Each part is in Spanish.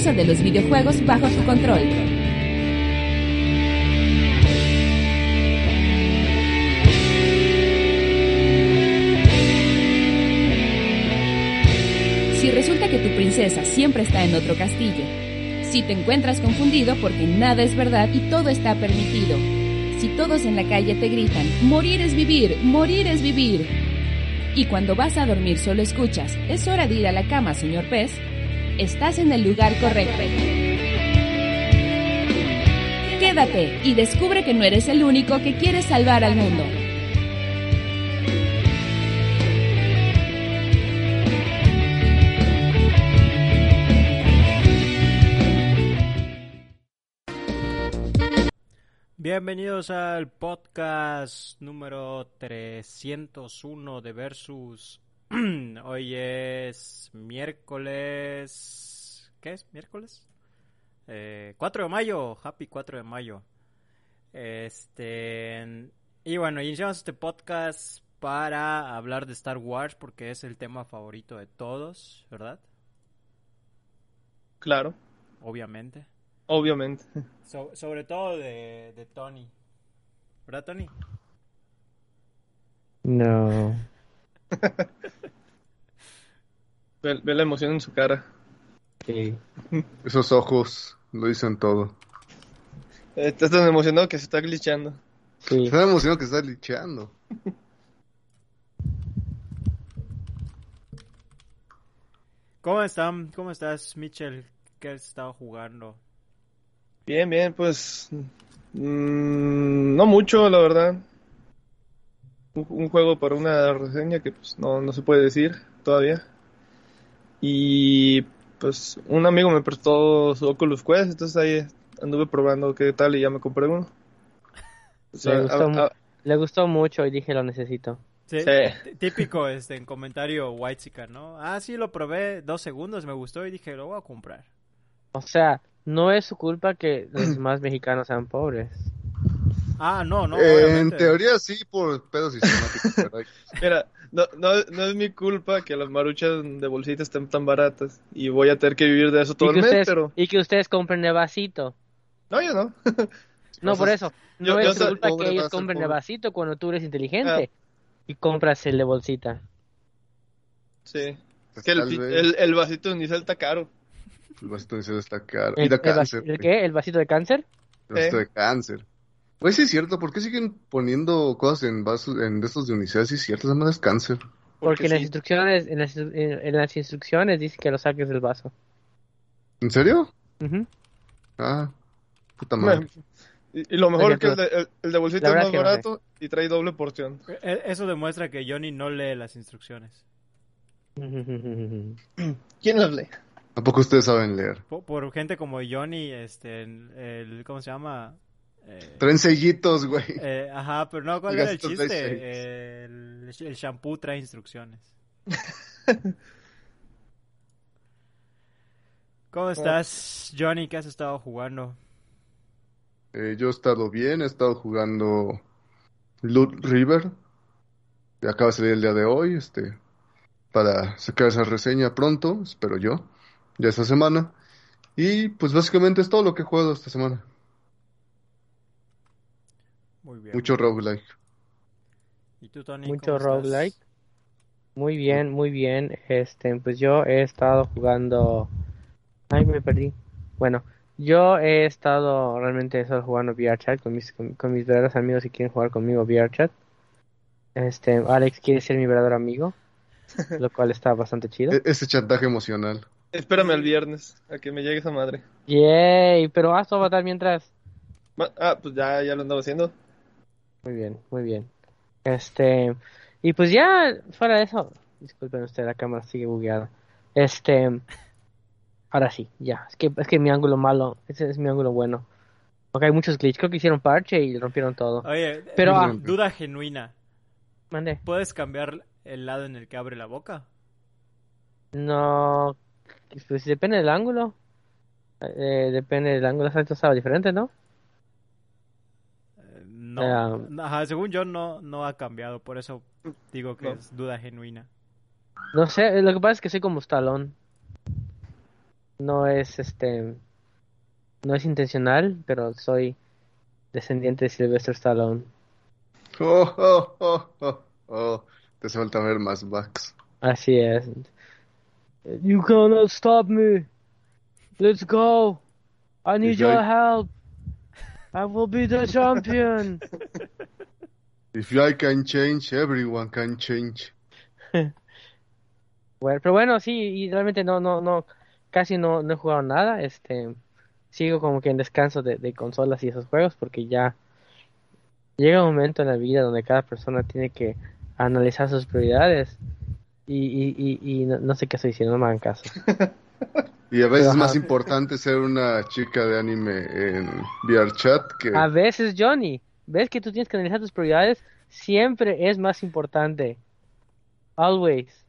de los videojuegos bajo tu control. Si resulta que tu princesa siempre está en otro castillo, si te encuentras confundido porque nada es verdad y todo está permitido, si todos en la calle te gritan, morir es vivir, morir es vivir, y cuando vas a dormir solo escuchas, es hora de ir a la cama, señor pez, estás en el lugar correcto. Quédate y descubre que no eres el único que quiere salvar al mundo. Bienvenidos al podcast número 301 de Versus. Hoy es miércoles... ¿Qué es? ¿Miércoles? Eh, 4 de mayo. Happy 4 de mayo. Este... Y bueno, iniciamos este podcast para hablar de Star Wars porque es el tema favorito de todos, ¿verdad? Claro, Obviamente. obviamente. So- sobre todo de, de Tony. ¿Verdad, Tony? No. Ve, ve la emoción en su cara. Sí. Esos ojos lo dicen todo. Estás tan emocionado que se está glitchando. Sí. Está emocionado que está licheando. ¿Cómo están? ¿Cómo estás, Mitchell? ¿Qué has estado jugando? Bien, bien, pues. mm, no mucho, la verdad. Un, un juego para una reseña que pues no, no se puede decir todavía. Y pues un amigo me prestó su Oculus Quest, entonces ahí anduve probando qué tal y ya me compré uno. O sea, Le gustó, a- mu- a- le gustó mucho y dije lo necesito. Sí, Típico este, en comentario white ¿no? Ah, sí, lo probé dos segundos, me gustó y dije, lo voy a comprar. O sea, no es su culpa que los demás mexicanos sean pobres. Ah, no, no, Eh, en teoría sí, por pedos sistemáticos. pero Mira, no, no, no es mi culpa que las maruchas de bolsita estén tan baratas y voy a tener que vivir de eso todo y, el que mes, ustedes, pero y que ustedes compren de vasito. no, yo no. No, por eso. yo- No yo es culpa que ellos compren de vasito cuando tú eres inteligente. Y compras el de bolsita. Sí. Es que el, el, el vasito de unicel está caro. El vasito de cáncer está caro. ¿El, Y da el cáncer. el qué? ¿El vasito de cáncer? El vasito Eh. de cáncer. Pues sí es cierto, ¿por qué siguen poniendo cosas en vasos, en estos de unicel? Sí es cierto, es cáncer. Porque, en las instrucciones, en las, en, en las instrucciones dice que lo saques del vaso. ¿En serio? Ujú. Ah, puta madre. Y, y lo mejor Oye, que el de, el, el de bolsita es más que no sé. barato y trae doble porción. E- Eso demuestra que Johnny no lee las instrucciones. ¿Quién los lee? ¿A poco ustedes saben leer? Por, por gente como Johnny, este, el, ¿cómo se llama? Eh, Traen sellitos, güey. eh, ajá, pero no, ¿cuál El era el chiste? el, el shampoo trae instrucciones. ¿Cómo estás, Johnny? ¿Qué has estado jugando? Eh, yo he estado bien, he estado jugando Loot River. Acaba de salir el día de hoy, este, para sacar esa reseña pronto, espero yo, ya esta semana. Y pues básicamente es todo lo que he jugado esta semana. Muy bien. Mucho roguelike. ¿Y tú, Tony? Mucho roguelike. Muy bien, muy bien. Este, pues yo he estado jugando. Ay, me perdí. Bueno, yo he estado realmente estado jugando VRChat con mis, con, con mis verdaderos amigos y quieren jugar conmigo VRChat. Este, Alex quiere ser mi verdadero amigo, lo cual está bastante chido. E- ese chantaje emocional. Espérame al viernes a que me llegue esa madre. Yay, pero haz tu avatar mientras. Ma- Ah, pues ya, ya lo andaba haciendo. Muy bien, muy bien. Este, y pues ya, fuera de eso, disculpen ustedes, la cámara sigue bugueada. Este, ahora sí, ya, es que, es que mi ángulo malo, ese es mi ángulo bueno. Porque hay muchos glitches, creo que hicieron parche y rompieron todo. Oye, Pero, eh, ah, duda genuina. mande, ¿Puedes cambiar el lado en el que abre la boca? no, pues depende del ángulo. Eh, depende del ángulo, esto estaba diferente, ¿no? Eh, No. Ajá, según yo no, no ha cambiado, por eso digo que No. es duda genuina. No sé, lo que pasa es que soy como Stallone. No es este. No es intencional, pero soy descendiente de Sylvester Stallone. Oh, oh, oh, oh, oh. Te hace falta ver más backs. Así es. You cannot stop me. Let's go. I need your help. I will be the champion. If I can change, everyone can change. Bueno, pero bueno, sí, y realmente no, no, no, casi no, no he jugado nada. Este, sigo como que en descanso de, de consolas y esos juegos porque ya llega un momento en la vida donde cada persona tiene que analizar sus prioridades. Y, y, y, y no, no sé qué estoy diciendo, no me hagan caso. Y a veces es más importante ser una chica de anime en VRChat que... A veces, Johnny, ves que tú tienes que analizar tus prioridades, siempre es más importante. Always.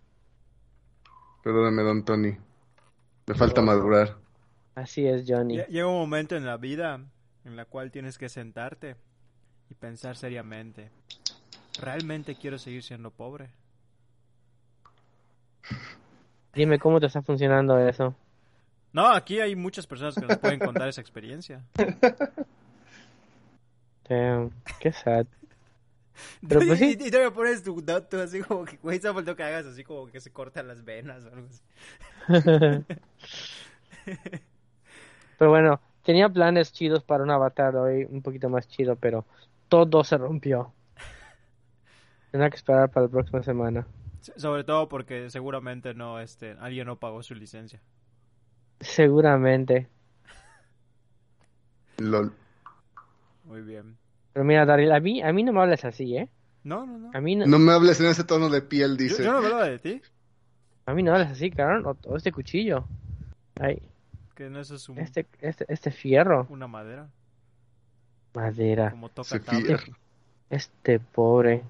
Perdóname, don Tony. Me falta madurar. Así es, Johnny. Lle- Llega un momento en la vida en la cual tienes que sentarte y pensar seriamente. ¿Realmente quiero seguir siendo pobre? Dime cómo te está funcionando eso. No, aquí hay muchas personas que nos pueden contar esa experiencia. Damn, qué sad. Pero pues sí. Y, y te pones tu dato así como que, güey, se faltó que hagas así como que se cortan las venas o algo así. Pero bueno, tenía planes chidos para un avatar hoy, un poquito más chido, pero todo se rompió. Tendrá que esperar para la próxima semana. Sobre todo porque seguramente no, este, alguien no pagó su licencia. Seguramente. Lol. Muy bien. Pero mira, Daryl, a mí, a mí no me hables así, ¿eh? No, no, no. A mí no, No me hables en ese tono de piel, dice. yo no hablaba de ti. a mí no hables así, cabrón. O, o este cuchillo. Ay, Que no eso es un- este, este, este fierro. una madera. Madera. Como toca fierro. Este pobre.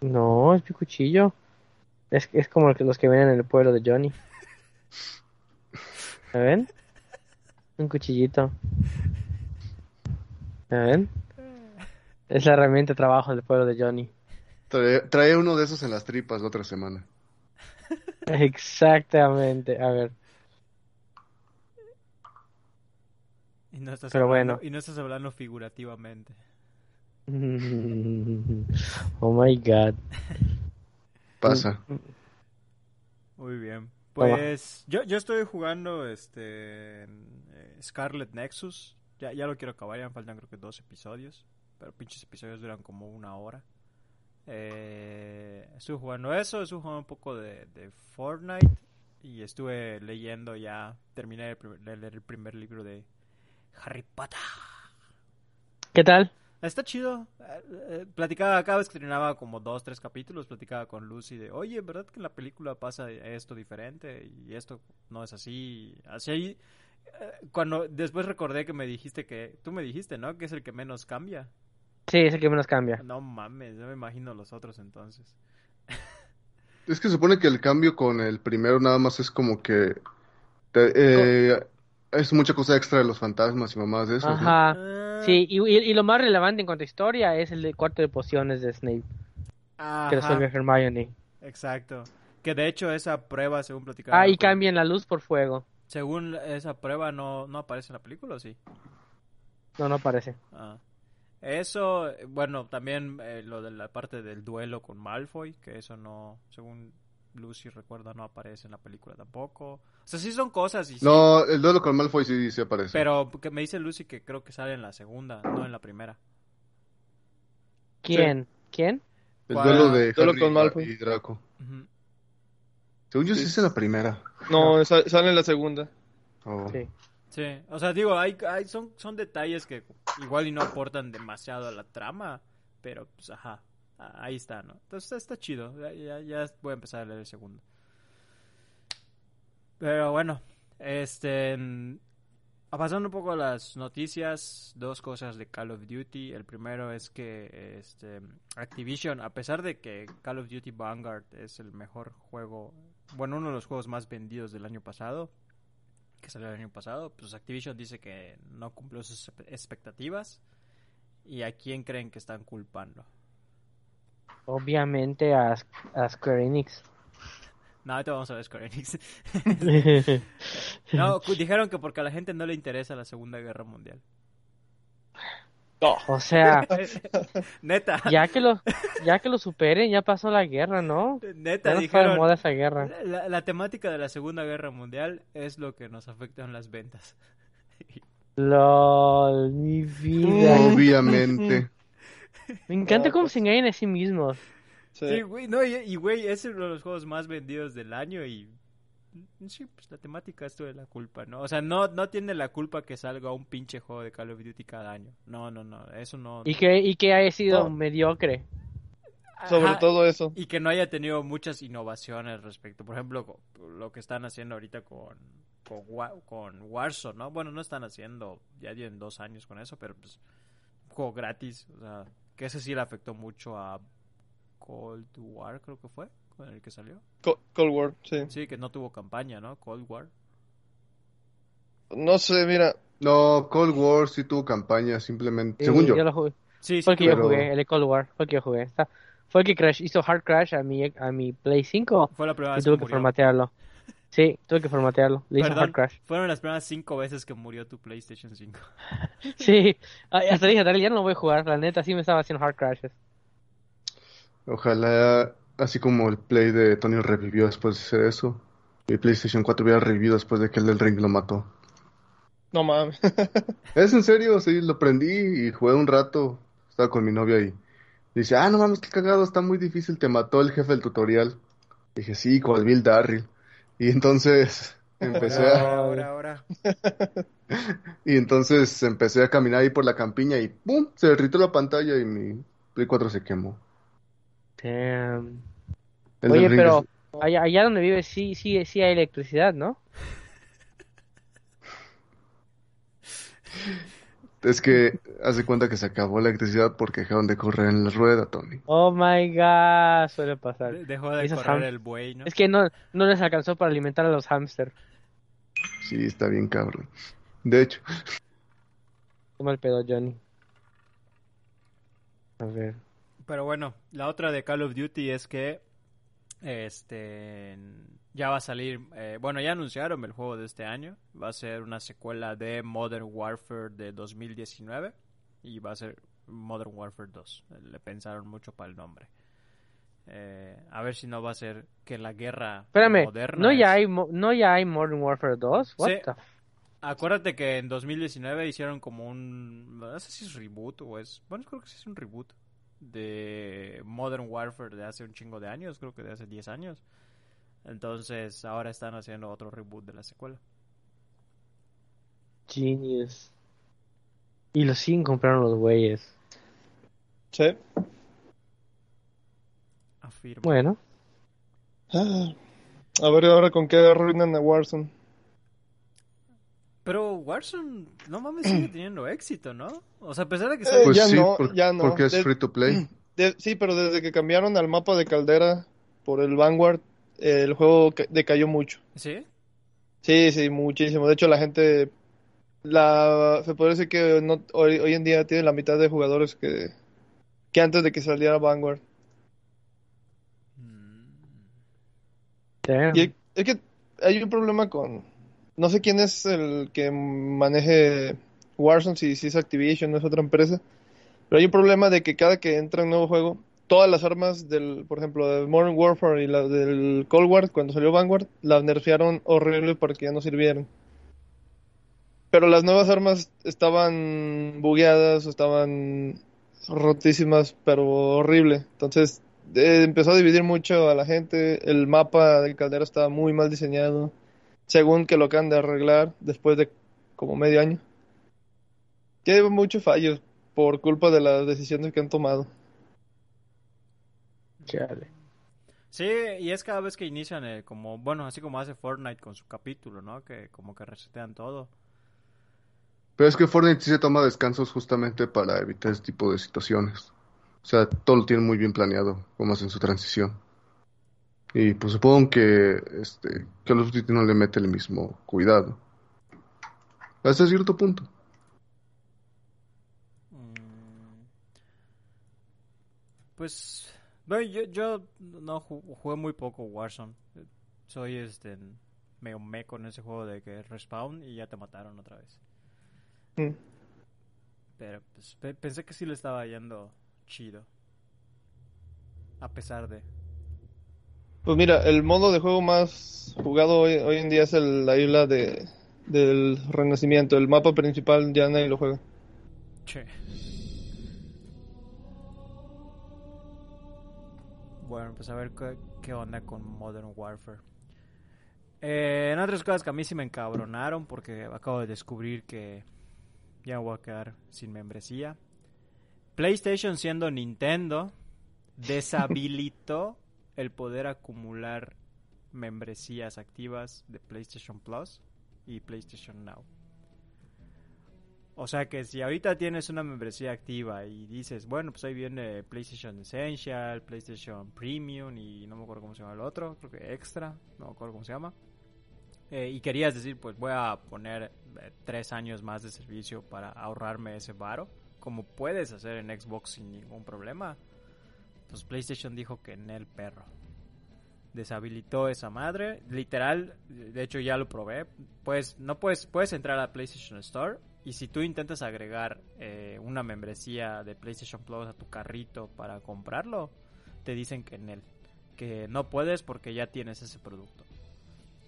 No, es mi cuchillo. Es, es como los que ven en el pueblo de Johnny. ¿Me ven? Un cuchillito. ¿Me ven? Es la herramienta de trabajo del pueblo de Johnny. Trae, trae uno de esos en las tripas la otra semana. Exactamente. A ver. Y no estás Pero hablando, bueno. y no estás hablando figurativamente. Oh my god. Pasa. Muy bien. Pues yo, yo estoy jugando este eh, Scarlet Nexus. Ya, ya lo quiero acabar, ya me faltan creo que dos episodios. Pero pinches episodios duran como una hora. Eh, estuve jugando eso, estuve jugando un poco de, de Fortnite. Y estuve leyendo ya, terminé de leer el primer libro de Harry Potter. ¿Qué tal? Está chido. Eh, eh, Platicaba cada vez que terminaba como dos, tres capítulos, platicaba con Lucy de, oye, ¿verdad que en la película pasa esto diferente y esto no es así? Así, eh, cuando después recordé que me dijiste que, tú me dijiste, ¿no? Que es el que menos cambia. Sí, es el que menos cambia. No mames, yo me imagino los otros entonces. Es que se supone que el cambio con el primero nada más es como que... te- eh, es mucha cosa extra de los fantasmas y mamás de esos, ¿no? Ajá. Ah, Sí, y, y- y lo más relevante en cuanto a historia es el de cuarto de pociones de Snape, que ajá, resuelve Hermione. exacto. Que de hecho esa prueba, según platicaba... Ah, y cambian la luz por fuego. Según esa prueba no, no aparece en la película, ¿o sí? No, no aparece. Ah. Eso, bueno, también eh, lo de la parte del duelo con Malfoy, que eso no, según Lucy recuerda, no aparece en la película tampoco. O sea, sí son cosas y sí, No, el duelo con Malfoy sí, sí aparece. pero que me dice Lucy que creo que sale en la segunda, no en la primera. ¿Quién? ¿Quién? El ¿Cuál? duelo de Duelo Harry con Malfoy. y Draco. Según yo sí es en la primera. No, sa- sale en la segunda. Oh. Sí. Sí, o sea, digo, hay, hay son, son detalles que igual y no aportan demasiado a la trama, pero pues ajá, ahí está, ¿no? Entonces está chido, ya, voy a empezar a leer el segundo. Pero bueno, este, pasando un poco las noticias, dos cosas de Call of Duty. El primero es que este, Activision, a pesar de que Call of Duty Vanguard es el mejor juego, bueno, uno de los juegos más vendidos del año pasado, que salió el año pasado, pues Activision dice que no cumplió sus expectativas. ¿Y a quién creen que están culpando? Obviamente a, a Square Enix. No, ahorita vamos a ver Square Enix. no, dijeron que porque a la gente no le interesa la Segunda Guerra Mundial. No. O sea, Neta. ya que lo, ya que lo superen, ya pasó la guerra, ¿no? Neta, Ya no de dijeron. moda esa guerra. La, la temática de la Segunda Guerra Mundial es lo que nos afecta en las ventas. LOL, mi vida. Obviamente. Me encanta No, cómo pues. se engañan a sí mismos. Sí. Sí, güey, no, y, y, güey, es uno de los juegos más vendidos del año y... Sí, pues la temática es de la culpa, ¿no? O sea, no, no tiene la culpa que salga un pinche juego de Call of Duty cada año. No, no, no, eso no... Y que, y que haya sido No. mediocre. Sobre Ajá, todo eso. Y que no haya tenido muchas innovaciones respecto, por ejemplo, lo que están haciendo ahorita con, con, con Warzone, ¿no? Bueno, no están haciendo, ya tienen dos años con eso, pero pues, un juego gratis, o sea, que ese sí le afectó mucho a Cold War, creo que fue, con el que salió. Co- Cold War, sí. Sí, que no tuvo campaña, ¿no? Cold War. No sé, mira. No, Cold War sí tuvo campaña, simplemente. Según yo. lo jugué. Sí, sí, Fue el que yo jugué, el de Cold War. Fue el que yo jugué. Está- fue el que crash, hizo hard crash a mi, a mi Play 5 fue la primera y vez tuve que formatearlo. Sí, tuve que formatearlo. Le hard crash. fueron las primeras cinco veces que murió tu PlayStation 5. Sí, hasta dije, "Dale, ya no voy a jugar. La neta, sí me estaba haciendo hard crashes. Ojalá, así como el Play de Tony revivió después de hacer eso, mi PlayStation 4 hubiera revivido después de que el del Ring lo mató. No mames. Es en serio, sí, lo prendí y jugué un rato. Estaba con mi novia y dice, ah, no mames, qué cagado, está muy difícil, te mató el jefe del tutorial. Dije, sí, con Bill Darryl. Y entonces empecé a, Ahora, ahora, ahora. y entonces empecé a caminar ahí por la campiña y ¡pum! Se derritió la pantalla y mi Play 4 se quemó. Damn. El Oye, pero es- allá, allá donde vives sí, sí, sí hay electricidad, ¿no? Es que hace cuenta que se acabó la electricidad porque dejaron de correr en la rueda, Tony. Oh my god, suele pasar. De- Dejó de Esos correr el buey, ¿no? Es que no, no les alcanzó para alimentar a los hámster. Sí, está bien cabrón. De hecho, Qué mal pedo, Johnny. A ver. Pero bueno, la otra de Call of Duty es que este ya va a salir, eh, bueno, ya anunciaron el juego de este año, va a ser una secuela de Modern Warfare de 2019 y va a ser Modern Warfare 2. Le pensaron mucho para el nombre. Eh, a ver si no va a ser que la guerra Espérame, moderna ¿no ya, es- hay, ¿no ya hay Modern Warfare 2? What Sí. the f- Acuérdate que en 2019 hicieron como un... No sé si es reboot o es... Bueno, creo que sí es un reboot de Modern Warfare de hace un chingo de años, creo que de hace 10 años. Entonces ahora están haciendo otro reboot de la secuela. Genius. Y lo siguen comprando los güeyes. Sí. Afirmo. Bueno, Ah. A ver ahora con qué arruinan a Warzone. Pero Warzone, no mames, sigue teniendo éxito, ¿no? O sea, a pesar de que Eh, sale... pues ya sí, no, por- ya no. porque es De- free to play. De- sí, pero desde que cambiaron al mapa de Caldera por el Vanguard, eh, el juego ca- decayó mucho. ¿Sí? Sí, sí, muchísimo. De hecho, la gente, la, se puede decir que no, hoy, hoy en día tiene la mitad de jugadores que, que antes de que saliera Vanguard. Mm. damn. Y es que hay un problema con, no sé quién es el que maneje Warzone, si, si es Activision o es otra empresa, pero hay un problema de que cada que entra un nuevo juego, todas las armas del, por ejemplo, de Modern Warfare y la del Cold War, cuando salió Vanguard, las nerfearon horrible para que ya no sirvieran. Pero las nuevas armas estaban bugueadas estaban rotísimas, pero horrible. Entonces eh, empezó a dividir mucho a la gente. El mapa del caldero estaba muy mal diseñado, según que lo acaban de arreglar después de como medio año. Tiene muchos fallos por culpa de las decisiones que han tomado. Chale. Sí, y es cada vez que inician, eh, como, bueno, así como hace Fortnite con su capítulo, ¿no? Que como que resetean todo. Pero es que Fortnite sí se toma descansos justamente para evitar este tipo de situaciones. O sea, todo lo tienen muy bien planeado, como hacen su transición. Y pues supongo que este Call of Duty no le mete el mismo cuidado. Hasta cierto punto. Mm, Pues, bueno, yo, yo no ju- jugué muy poco Warzone. soy este medio me con ese juego de que respawn y ya te mataron otra vez. Mm. Pero pues, pe- pensé que sí le estaba yendo chido. A pesar de... Pues mira, el modo de juego más jugado hoy, hoy en día es el- la isla de, del Renacimiento. El mapa principal ya nadie lo juega. Che. Bueno, pues a ver qué, qué onda con Modern Warfare. Eh, en otras cosas que a mí sí me encabronaron porque acabo de descubrir que ya voy a quedar sin membresía. PlayStation siendo Nintendo deshabilitó el poder acumular membresías activas de PlayStation Plus y PlayStation Now. O sea que si ahorita tienes una membresía activa y dices, bueno, pues ahí viene PlayStation Essential, PlayStation Premium y no me acuerdo cómo se llama el otro, creo que Extra, no me acuerdo cómo se llama. Eh, y querías decir, pues voy a poner eh, tres años más de servicio para ahorrarme ese varo, como puedes hacer en Xbox sin ningún problema. Pues PlayStation dijo que en el perro. Deshabilitó esa madre. Literal, de hecho ya lo probé. Pues no puedes, puedes entrar a PlayStation Store y si tú intentas agregar eh, una membresía de PlayStation Plus a tu carrito para comprarlo, te dicen que en él, que no puedes porque ya tienes ese producto.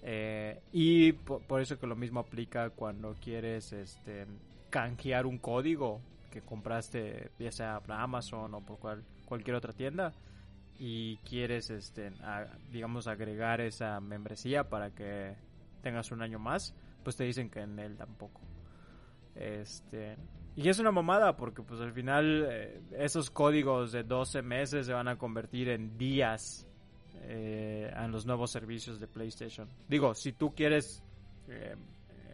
Eh, y po- por, eso que lo mismo aplica cuando quieres este, canjear un código que compraste ya sea por Amazon o por cual- cualquier otra tienda y quieres este digamos agregar esa membresía para que tengas un año más pues te dicen que en él tampoco este y es una mamada porque pues al final eh, esos códigos de 12 meses se van a convertir en días eh, en los nuevos servicios de PlayStation. Digo, si tú quieres eh,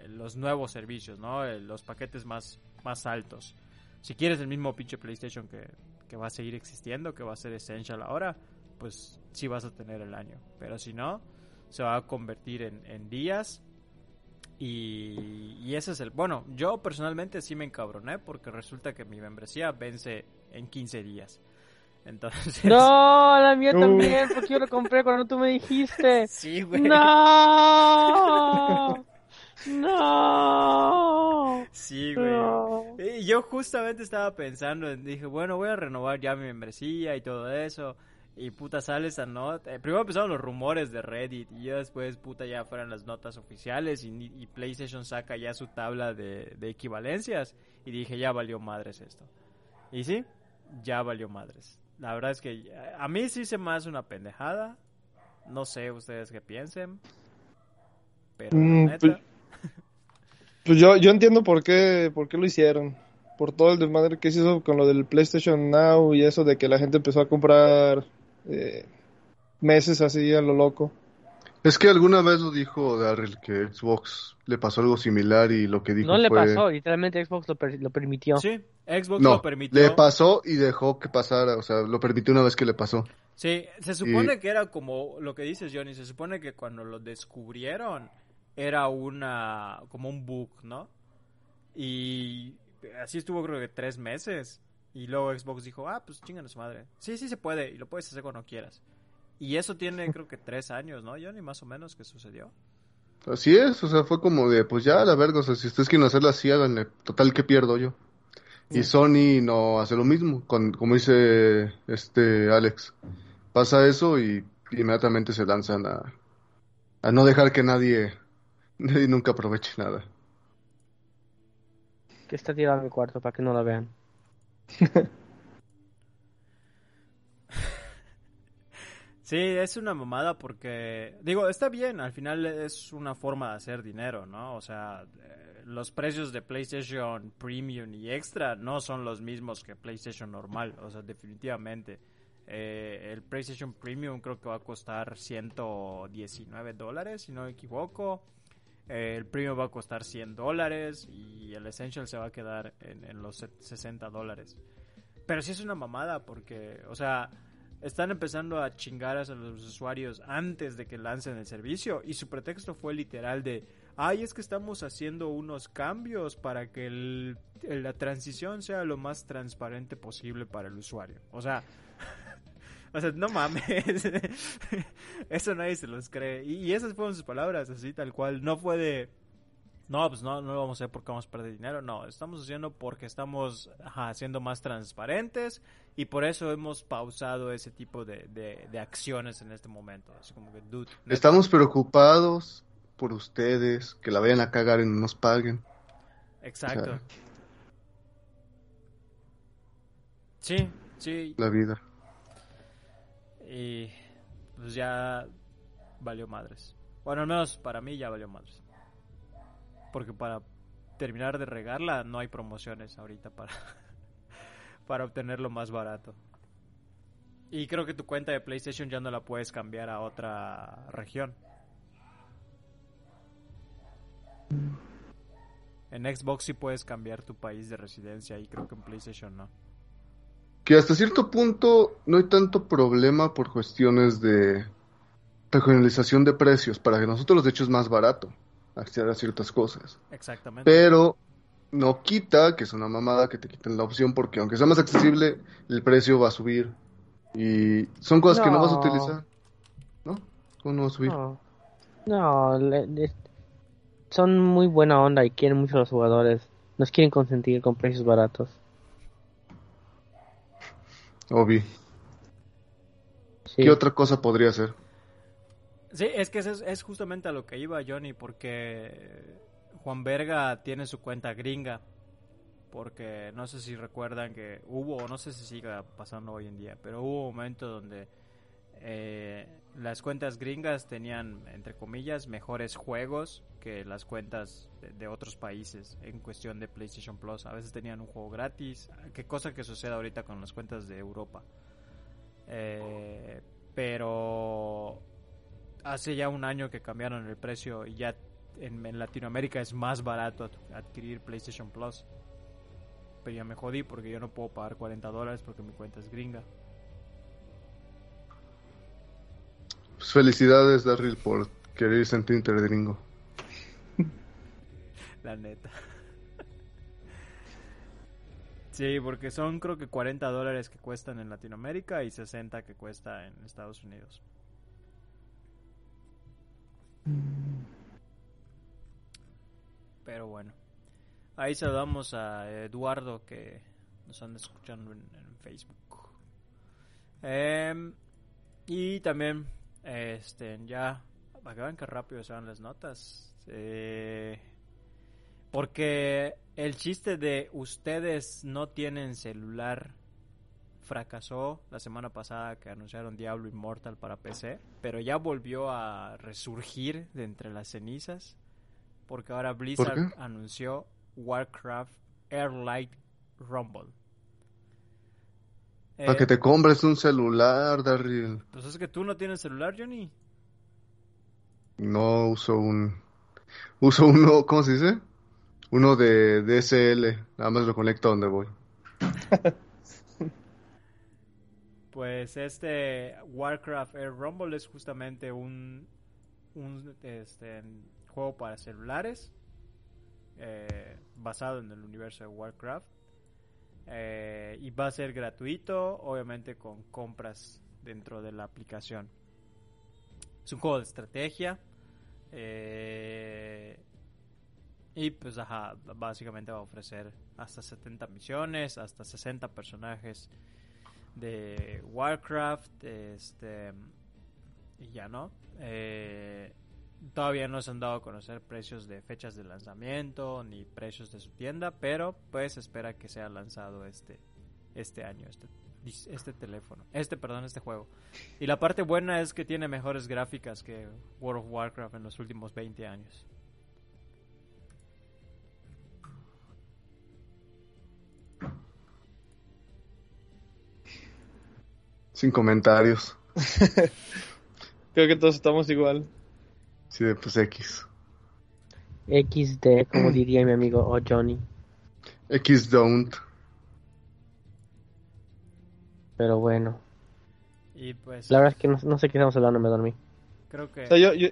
los nuevos servicios, ¿no? Eh, los paquetes más, más altos. Si quieres el mismo pinche PlayStation que, que va a seguir existiendo, que va a ser Essential ahora, pues sí vas a tener el año. Pero si no, se va a convertir en, en días. Y, y ese es el... Bueno, yo personalmente sí me encabroné porque resulta que mi membresía vence en 15 días. Entonces... No, la mía Uh. también, porque yo lo compré cuando tú me dijiste. Sí, güey. No, no, Sí, güey. no. Yo justamente estaba pensando, en- dije, bueno, voy a renovar ya mi membresía y todo eso. Y puta, sale esa nota. eh, primero empezaron los rumores de Reddit y ya después, puta, ya fueron las notas oficiales y, y PlayStation saca ya su tabla de, de equivalencias. Y dije, ya valió madres esto. Y sí, ya valió madres. La verdad es que a mí sí se me hace una pendejada. No sé ustedes qué piensen. Pero la Mm, neta... pues- Pues yo, yo entiendo por qué, por qué lo hicieron. Por todo el desmadre que se hizo con lo del PlayStation Now y eso de que la gente empezó a comprar eh, meses así a lo loco. Es que alguna vez lo dijo Darrell que Xbox le pasó algo similar y lo que dijo No le fue... pasó, literalmente Xbox lo, per- lo permitió. Sí, Xbox No, lo permitió. le pasó y dejó que pasara, o sea, lo permitió una vez que le pasó. Sí, se supone que era como lo que dices, Johnny. Se supone que cuando lo descubrieron era una como un bug, ¿no? Y así estuvo creo que tres meses. Y luego Xbox dijo, ah, pues chingan a su madre. Sí, sí se puede y lo puedes hacer cuando quieras. Y eso tiene creo que tres años, ¿no, Johnny? Más o menos que sucedió. Así es, o sea, fue como de, pues ya, la verga, o sea, si ustedes quieren hacerlo así, háganle, total, que pierdo yo? Y Sony no hace lo mismo, con, como dice este Alex, pasa eso y inmediatamente se lanzan a, a no dejar que nadie, nadie nunca aproveche nada. Que está tirado en mi cuarto para que no la vean. Sí, es una mamada porque, digo, está bien, al final es una forma de hacer dinero, ¿no? O sea, eh, los precios de PlayStation Premium y Extra no son los mismos que PlayStation normal, o sea, definitivamente. Eh, el PlayStation Premium creo que va a costar 119 dólares, si no me equivoco. Eh, el Premium va a costar 100 dólares y el Essential se va a quedar en, en los 60 dólares. Pero sí es una mamada porque, o sea, están empezando a chingar a los usuarios antes de que lancen el servicio y su pretexto fue literal de, ay, es que estamos haciendo unos cambios para que el- la transición sea lo más transparente posible para el usuario. O sea, O sea, no mames. Eso nadie se los cree. Y, esas fueron sus palabras, así tal cual. No fue de. No, pues no, no lo vamos a hacer porque vamos a perder dinero. No, estamos haciendo porque estamos ajá, siendo más transparentes y por eso hemos pausado ese tipo de, de, de acciones en este momento. Así como que, dude. Estamos preocupados por ustedes, que la vayan a cagar y no nos paguen. Exacto. Sí, sí. La vida. Y pues ya valió madres. Bueno, al menos para mí ya valió madres. Porque para terminar de regarla no hay promociones ahorita para, para obtenerlo más barato. Y creo que tu cuenta de PlayStation ya no la puedes cambiar a otra región. En Xbox sí puedes cambiar tu país de residencia y creo que en PlayStation no. Que hasta cierto punto no hay tanto problema por cuestiones de regionalización de precios. Para que nosotros, de hecho, es más barato acceder a ciertas cosas. Exactamente. Pero no quita que es una mamada que te quiten la opción porque aunque sea más accesible, el precio va a subir. Y son cosas que no vas a utilizar. ¿No? ¿Cómo no va a subir? No, no le- le- son muy buena onda y quieren mucho a los jugadores. Nos quieren consentir con precios baratos. Obvio. Sí. ¿Qué otra cosa podría ser? Sí, es que eso es, es justamente a lo que iba Johnny, porque Juan Verga tiene su cuenta gringa. Porque no sé si recuerdan que hubo, o no sé si siga pasando hoy en día, pero hubo un momento donde eh, las cuentas gringas tenían, entre comillas, mejores juegos que las cuentas de, otros países en cuestión de PlayStation Plus. A veces tenían un juego gratis, qué cosa que sucede ahorita con las cuentas de Europa. Eh, pero hace ya un año que cambiaron el precio y ya en, en Latinoamérica es más barato ad- adquirir PlayStation Plus. Pero ya me jodí porque yo no puedo pagar 40 dólares porque mi cuenta es gringa. Pues felicidades, Darryl, por querer sentirte gringo. La neta. Sí, porque son creo que 40 dólares que cuestan en Latinoamérica y 60 que cuesta en Estados Unidos. Pero bueno. Ahí saludamos a Eduardo que nos anda escuchando en, Facebook. Em, y también, este, ya, para que vean que rápido se van las notas. Eh, porque el chiste de ustedes no tienen celular fracasó la semana pasada que anunciaron Diablo Immortal para PC, pero ya volvió a resurgir de entre las cenizas porque ahora Blizzard qué? anunció Warcraft Airlight Rumble. Para Eh, que te compres un celular, Darryl. Pues es que tú no tienes celular, Johnny. No uso un. Uso uno, ¿cómo se dice? Uno de DSL. Nada más lo conecto a donde voy. Pues este Warcraft Air Rumble es justamente un, un este, juego para celulares eh, basado en el universo de Warcraft. Eh, y va a ser gratuito, obviamente con compras dentro de la aplicación. Es un juego de estrategia. eh, y pues básicamente va a ofrecer hasta 70 misiones, hasta 60 personajes de Warcraft, este y ya no. Eh, todavía no se han dado a conocer precios de fechas de lanzamiento ni precios de su tienda, pero pues se espera que sea lanzado este este año este este teléfono, este perdón, este juego. Y la parte buena es que tiene mejores gráficas que World of Warcraft en los últimos 20 años. Sin comentarios. Creo que todos estamos igual. Sí, de pues X. XD, como diría mi amigo O Johnny. X don't. Pero bueno, Y pues la verdad es que no, no sé qué estamos hablando, me dormí. creo que O sea, yo, yo,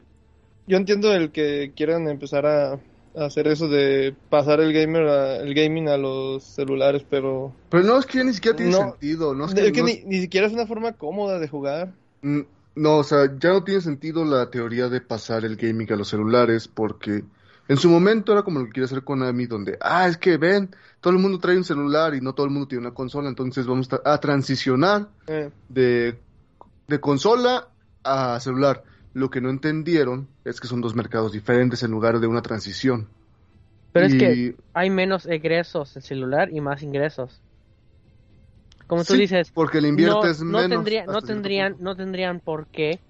yo entiendo el que quieran empezar a hacer eso de pasar el gamer a- el gaming a los celulares, pero Pero no, es que ya ni siquiera tiene No. sentido. No, es que, es que no ni, es- ni siquiera es una forma cómoda de jugar. Mm, No, o sea, ya no tiene sentido la teoría de pasar el gaming a los celulares porque en su momento era como lo que quiere hacer Konami, donde, ah, es que ven, todo el mundo trae un celular y no todo el mundo tiene una consola, entonces vamos a, transicionar Eh, de, de consola a celular. Lo que no entendieron es que son dos mercados diferentes en lugar de una transición. Pero es que hay menos egresos en celular y más ingresos. Como tú Sí, dices, porque le no, inviertes no, menos. tendría- no tendrían, no tendrían por qué,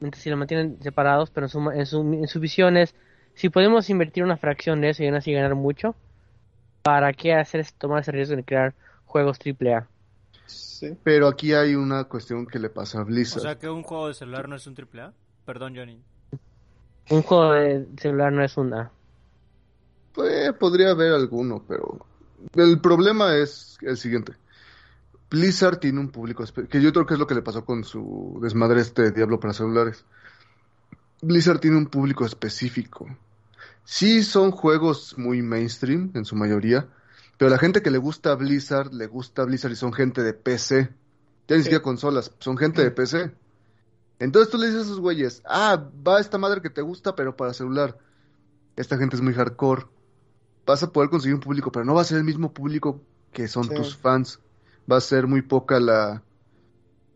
mientras si lo mantienen separados, pero en su, en su, en su visión es, si podemos invertir una fracción de eso y aún así ganar mucho, ¿para qué hacer es- tomar ese riesgo de crear juegos AAA? sí. Pero aquí hay una cuestión que le pasa a O Blizzard. sea que un juego de celular no es un triple A. Perdón, Johnny. Un juego de celular no es una. Pues, podría haber alguno, pero el problema es el siguiente. Blizzard tiene un público que yo creo que es lo que le pasó con su desmadre este de Diablo para celulares. Blizzard tiene un público específico. Sí son juegos muy mainstream en su mayoría, pero la gente que le gusta Blizzard le gusta Blizzard y son gente de PC. Ya ni siquiera consolas, son gente de PC. Entonces tú le dices a esos güeyes, ah, va esta madre que te gusta, pero para celular. Esta gente es muy hardcore. Vas a poder conseguir un público, pero no va a ser el mismo público que son Sí. tus fans. Va a ser muy poca la,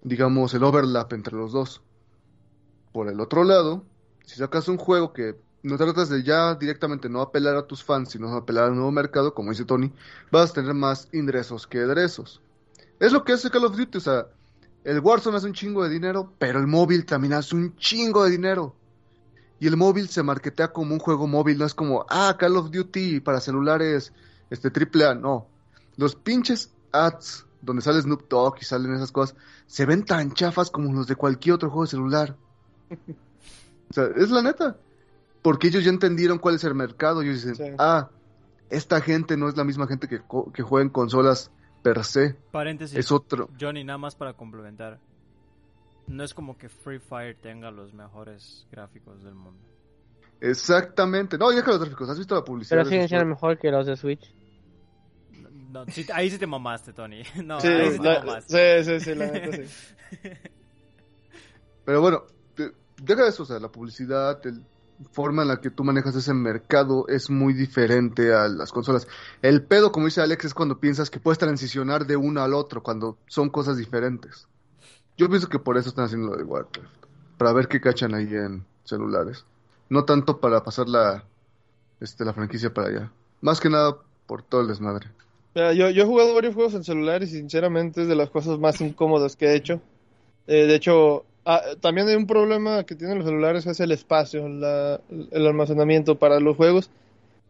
digamos, el overlap entre los dos. Por el otro lado, si sacas un juego que no tratas de ya directamente no apelar a tus fans, sino apelar al nuevo mercado, como dice Tony, vas a tener más ingresos que egresos. Es lo que hace Call of Duty, o sea, el Warzone hace un chingo de dinero, pero el móvil también hace un chingo de dinero. Y el móvil se marketea como un juego móvil, no es como, ah, Call of Duty para celulares, este triple A, no. Los pinches ads donde sale Snoop Dogg y salen esas cosas, se ven tan chafas como los de cualquier otro juego de celular. O sea, es la neta. Porque ellos ya entendieron cuál es el mercado. Ellos dicen, Sí. ah, esta gente no es la misma gente que, que juega en consolas per se. Paréntesis. Es otro. Johnny, nada más para complementar. No es como que Free Fire tenga los mejores gráficos del mundo. Exactamente. No, deja los gráficos. ¿Has visto la publicidad? Pero siguen siendo mejor que los de Switch. No, sí- ahí sí te mamaste, Tony. No, Sí, ahí sí te la, mamaste. sí, sí, sí, la neta sí. Pero bueno, de- deja eso. O sea, la publicidad, la forma en la que tú manejas ese mercado es muy diferente a las consolas. El pedo, como dice Alex, es cuando piensas que puedes transicionar de uno al otro, cuando son cosas diferentes. Yo pienso que por eso están haciendo lo de Warcraft. Para ver qué cachan ahí en celulares. No tanto para pasar la, este, la franquicia para allá. Más que nada por todo el desmadre. Mira, yo, yo he jugado varios juegos en celular y sinceramente es de las cosas más incómodas que he hecho. Eh, de hecho, ah, también hay un problema que tienen los celulares es el espacio, la- el almacenamiento para los juegos.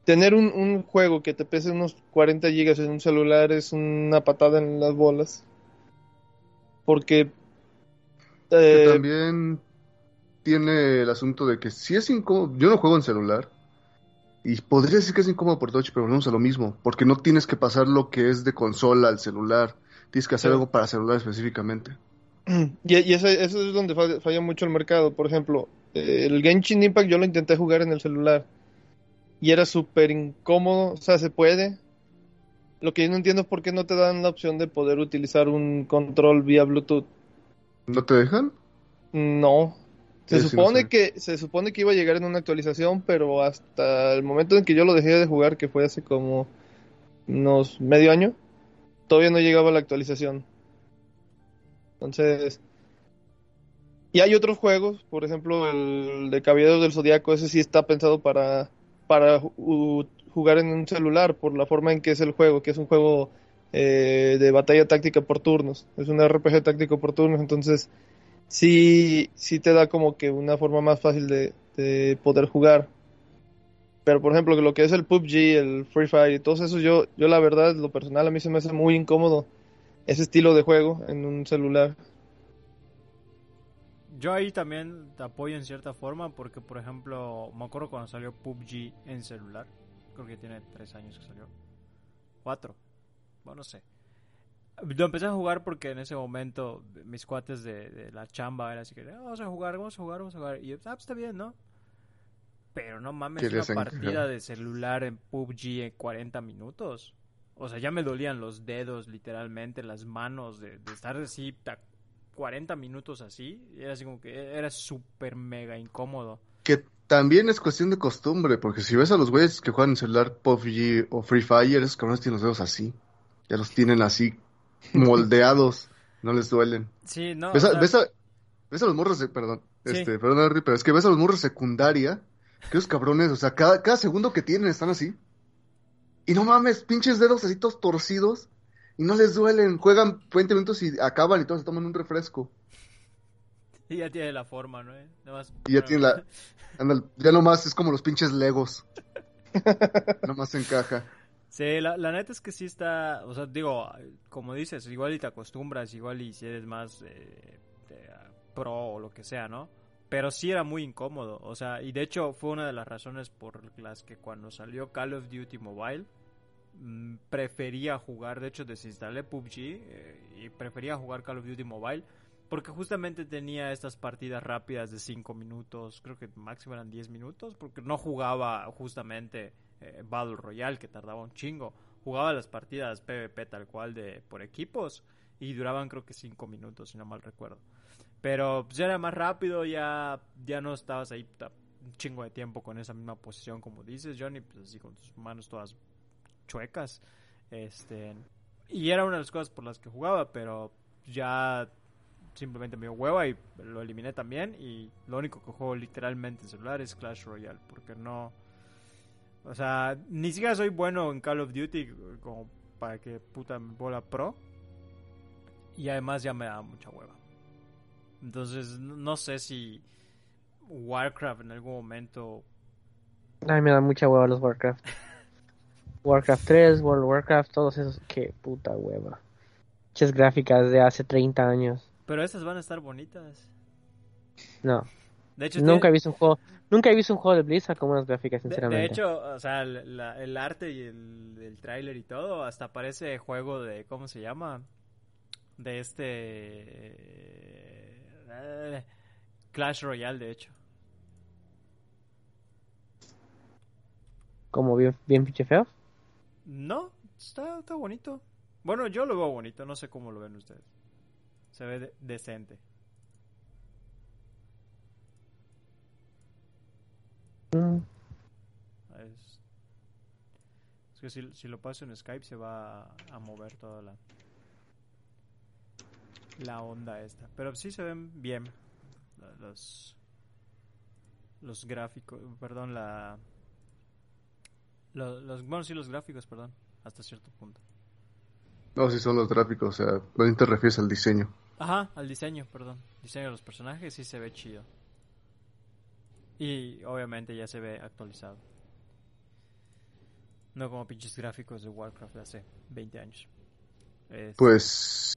Tener un, un juego que te pese unos 40 gigas en un celular es una patada en las bolas. Porque Que eh, también tiene el asunto de que si es incómodo, yo no juego en celular y podría decir que es incómodo por touch, pero volvemos a lo mismo, porque no tienes que pasar lo que es de consola al celular, tienes que hacer Sí. algo para celular específicamente. Y, y eso, eso es donde falla, falla mucho el mercado. Por ejemplo, el Genshin Impact yo lo intenté jugar en el celular y era súper incómodo. O sea, se puede. Lo que yo no entiendo es por qué no te dan la opción de poder utilizar un control vía Bluetooth. ¿No te dejan? No. Se no supone sé. que se supone que iba a llegar en una actualización, pero hasta el momento en que yo lo dejé de jugar, que fue hace como unos medio año, todavía no llegaba la actualización. Entonces, y hay otros juegos, por ejemplo, el de Caballeros del Zodiaco, ese sí está pensado para para ju- jugar en un celular por la forma en que es el juego, que es un juego eh, de batalla táctica por turnos, es un RPG táctico por turnos, entonces sí, sí te da como que una forma más fácil de, de poder jugar. Pero por ejemplo, lo que es el PUBG, el Free Fire y todos esos, yo, yo la verdad, lo personal, a mí se me hace muy incómodo ese estilo de juego en un celular. Yo ahí también te apoyo en cierta forma porque, por ejemplo, me acuerdo cuando salió PUBG en celular. Creo que tiene tres años que salió. Cuatro. Bueno, no sé. Lo empecé a jugar porque en ese momento mis cuates de, de la chamba era así que "Ah, vamos a jugar, vamos a jugar, vamos a jugar. Y yo, ah, pues está bien, ¿no? Pero no mames, una partida de celular en PUBG en 40 minutos. O sea, ya me dolían los dedos, literalmente, las manos, de, de estar así ta- 40 minutos así. Era así como que era súper mega incómodo. Que también es cuestión de costumbre, porque si ves a los güeyes que juegan en celular PUBG o Free Fire, esos cabrones tienen los dedos así. Ya los tienen así moldeados, no les duelen. Sí, no. ¿Ves o a, sea, ves a- ves a los morros de, perdón, Sí. este, perdón, pero es que ves a los morros secundaria, que esos cabrones, o sea, cada, cada segundo que tienen están así. Y no mames, pinches dedos así todos torcidos, y no les duelen, juegan 20 minutos y acaban y todos se toman un refresco. y ya tiene la forma, ¿no? Eh, Y ya tiene la, ándale, ya nomás es como los pinches legos. nomás se encaja. Sí, la, neta es que sí está, o sea, digo, como dices, igual y te acostumbras, igual y si eres más eh, pro o lo que sea, ¿no? Pero sí era muy incómodo, o sea, y de hecho fue una de las razones por las que cuando salió Call of Duty Mobile, mm, prefería jugar, de hecho desinstalé PUBG eh, y prefería jugar Call of Duty Mobile porque justamente tenía estas partidas rápidas de 5 minutos, creo que máximo eran 10 minutos, porque no jugaba justamente eh, Battle Royale, que tardaba un chingo. Jugaba las partidas PvP tal cual de por equipos y duraban creo que 5 minutos, si no mal recuerdo. Pero pues, ya era más rápido, ya, ya no estabas ahí un chingo de tiempo con esa misma posición como dices, Johnny, pues así con tus manos todas chuecas. Este, y era una de las cosas por las que jugaba, pero ya simplemente me dio hueva y lo eliminé también. Y lo único que juego literalmente en celular es Clash Royale, porque no. O sea, ni siquiera soy bueno en Call of Duty como para que puta bola pro. Y además ya me da mucha hueva. Entonces, no no sé si Warcraft en algún momento. Ay, me da mucha hueva los Warcraft. Warcraft 3, World of Warcraft, todos esos. Qué puta hueva. Muchas gráficas de hace 30 años. Pero estas van a estar bonitas. No, De hecho, nunca he visto un juego. Nunca he visto un juego de Blizzard con unas gráficas, sinceramente. de hecho, o sea, el, la- el arte y el, el tráiler y todo, hasta parece juego de, ¿cómo se llama? De este... eh, Clash Royale, de hecho. Como bien, bien pinche feo. No, está, está bonito. Bueno, yo lo veo bonito, no sé cómo lo ven ustedes. Se ve de- decente. Es, es que si, si lo paso en Skype se va a, a mover toda la, la onda esta. Pero sí se ven bien los, los gráficos, perdón, la... lo- Los, bueno, sí, los gráficos, perdón, hasta cierto punto. No, si son los gráficos, o sea, no te refieres al diseño. Ajá, al diseño, perdón. Diseño de los personajes sí se ve chido. Y obviamente ya se ve actualizado. No como pinches gráficos de Warcraft de hace 20 años. Es- Pues.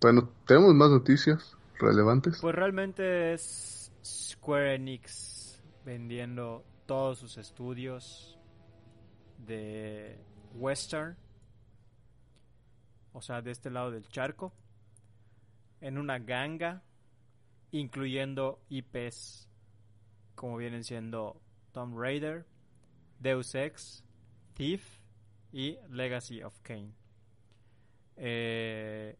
Bueno, tenemos más noticias relevantes. Pues realmente es Square Enix vendiendo todos sus estudios de Western, o sea, de este lado del charco, en una ganga, incluyendo IPs como vienen siendo Tomb Raider, Deus Ex, Thief y Legacy of Kain. Eh,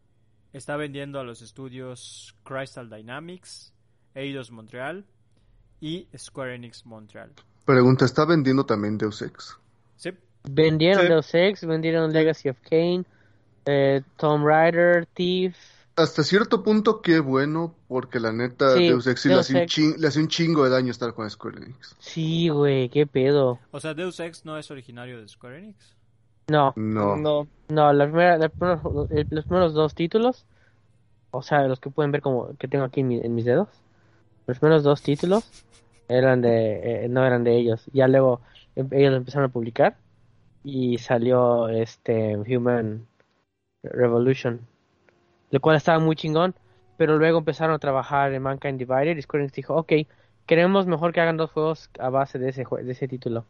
está vendiendo a los estudios Crystal Dynamics, Eidos Montreal y Square Enix Montreal. Pregunta, ¿está vendiendo también Deus Ex? Sí, Vendieron Sí. Deus Ex, vendieron Legacy of Kain, eh, Tomb Raider, Thief. Hasta cierto punto, qué bueno, porque la neta, Sí, Deus Ex sí le Deus hace, un le hace un chingo de daño estar con Square Enix. Sí, güey, qué pedo. o sea, Deus Ex no es originario de Square Enix. No, No. No. no, la primera, la los primeros dos títulos, o sea, los que pueden ver como que tengo aquí en, mi- en mis dedos, los primeros dos títulos eran de, eh, no eran de ellos. Ya luego em- ellos lo empezaron a publicar y salió este Human Revolution, lo cual estaba muy chingón, pero luego empezaron a trabajar en Mankind Divided y Square Enix dijo, ok, queremos mejor que hagan dos juegos a base de ese, de ese título.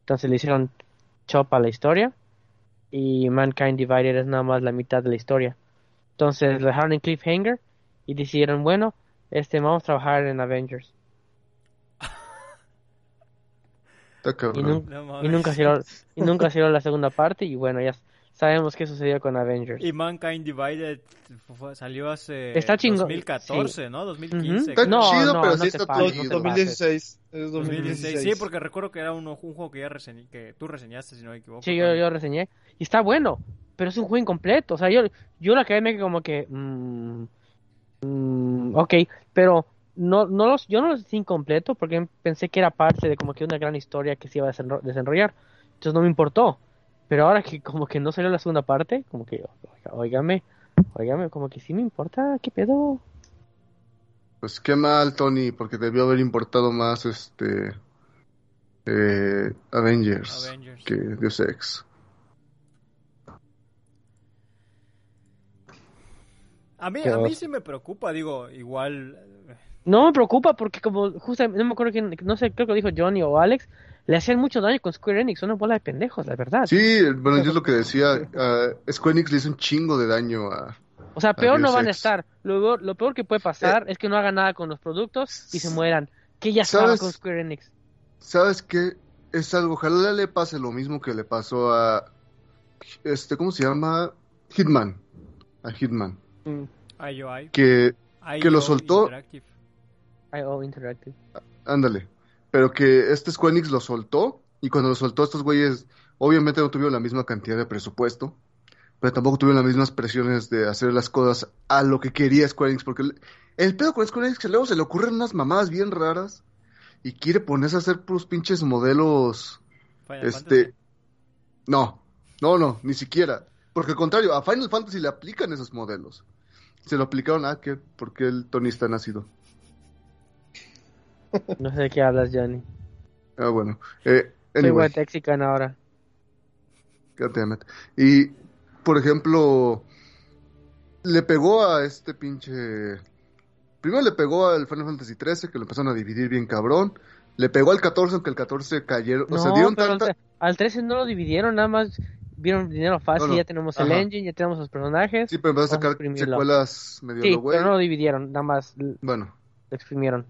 Entonces le hicieron chop a la historia y Mankind Divided es nada más la mitad de la historia. Entonces lo dejaron en cliffhanger y decidieron, bueno, este vamos a trabajar en Avengers. y, y, nunca hicieron, nunca hicieron la segunda parte y bueno, ya sabemos qué sucedió con Avengers. Y Mankind Divided salió hace Está chingo- 2014, ¿no? 2015. Está No, chido, no, pero no sí está no te chido. 2016. Es 2016. 2016. Sí, porque recuerdo que era un juego que ya reseñé, que tú reseñaste, si no me equivoco. Sí, yo, yo reseñé. Y está bueno, pero es un juego incompleto. O sea, yo, yo la quedé me quedé como que... mm, mm, ok, pero no, no los, yo no lo sentí incompleto porque pensé que era parte de como que una gran historia que se iba a desenro- desenrollar. Entonces no me importó. Pero ahora que como que no salió la segunda parte, como que, oiga, óigame, óigame, como que sí me importa, ¿qué pedo? Pues qué mal, Tony, porque debió haber importado más este eh, Avengers, Avengers. que Deus Ex. A mí, a mí sí me preocupa, digo, igual. eh, No me preocupa porque como justamente, no me acuerdo quién, no sé, creo que lo dijo Johnny o Alex, le hacían mucho daño con Square Enix, una bola de pendejos, la verdad. Sí, bueno, yo es lo que decía. Square Enix le hizo un chingo de daño a. O sea, peor no van a estar. Lo, lo peor que puede pasar es que no hagan nada con los productos y se mueran. Que ya estaba ¿Sabes? con Square Enix. ¿Sabes qué? Es algo, ojalá le pase lo mismo que le pasó a. Este, ¿cómo se llama? Hitman. A Hitman. Mm. Que, que lo soltó. Interactive. IO Interactive. ándale. Pero que este Square Enix lo soltó. Y cuando lo soltó, estos güeyes, obviamente no tuvieron la misma cantidad de presupuesto. Pero tampoco tuvieron las mismas presiones de hacer las cosas a lo que quería Square Enix. Porque el, el pedo con Square Enix es que luego se le ocurren unas mamadas bien raras. Y quiere ponerse a hacer puros pinches modelos. Final Este. Fantasy. No, no, no, ni siquiera. Porque al contrario, a Final Fantasy le aplican esos modelos. Se lo aplicaron a que porque el Tony está nacido. No sé de qué hablas, Johnny. Ah, bueno. Eh, Soy anyway, White Texican ahora. God damn it. Y, por ejemplo, le pegó a este pinche. Primero le pegó al Final Fantasy XIII, que lo empezaron a dividir bien cabrón. Le pegó al 14, aunque el 14 cayeron. o sea, No, dieron pero al, tanta. al 13 no lo dividieron, nada más vieron dinero fácil, No, no. ya tenemos el Ajá. engine, ya tenemos los personajes. Sí, pero empezó a a sacar exprimirlo. secuelas medio Sí, lo güey. pero no lo dividieron, nada más lo Bueno. exprimieron.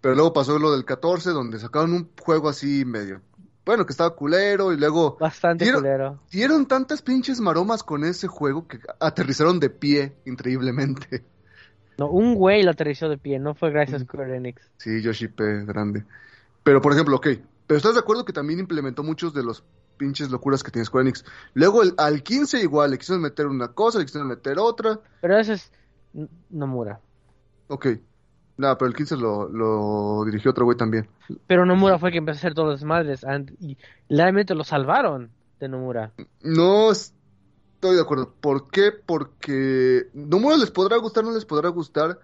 Pero luego pasó lo del 14, donde sacaron un juego así medio. Bueno, que estaba culero, y luego Bastante Dieron- culero. dieron tantas pinches maromas con ese juego que aterrizaron de pie, increíblemente. No, un güey lo aterrizó de pie, no fue gracias a. Square Enix. Sí, Yoshi P, grande. Pero, por ejemplo, ok. Pero estás de acuerdo que también implementó muchos de los pinches locuras que tiene Square Enix. Luego el- al 15 igual, le quisieron meter una cosa, le quisieron meter otra. Pero eso es Nomura. Ok. Nada, pero el 15 lo, lo dirigió otro güey también. Pero Nomura fue que empezó a hacer todos los desmadres and- y realmente lo salvaron de Nomura. No estoy de acuerdo. ¿Por qué? Porque Nomura les podrá gustar, no les podrá gustar.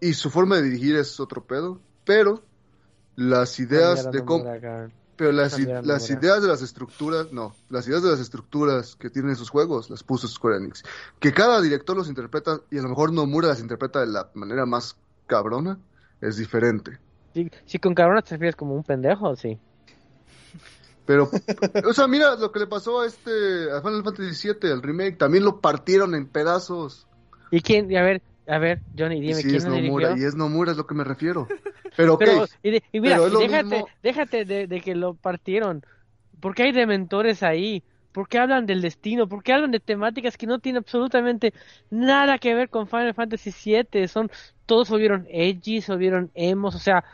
Y su forma de dirigir es otro pedo. Pero las ideas de cómo... Pero las, las ideas de las estructuras, no, las ideas de las estructuras que tienen sus juegos las puso Square Enix. Que cada director los interpreta, y a lo mejor Nomura las interpreta de la manera más cabrona, es diferente. Si, si con cabrón te refieres como un pendejo, sí. Pero, o sea, mira lo que le pasó a este, a Final Fantasy VII, el remake, también lo partieron en pedazos. ¿Y quién? A ver, a ver, Johnny, dime sí, quién es Nomura, dirigió. y es Nomura, es lo que me refiero. Pero, ok, Pero, y, de- y mira, pero déjate, mismo- déjate de, de que lo partieron. ¿Por qué hay dementores ahí? ¿Por qué hablan del destino? ¿Por qué hablan de temáticas que no tienen absolutamente nada que ver con Final Fantasy VII? Son, todos se volvieron edgy, se volvieron emos, o sea,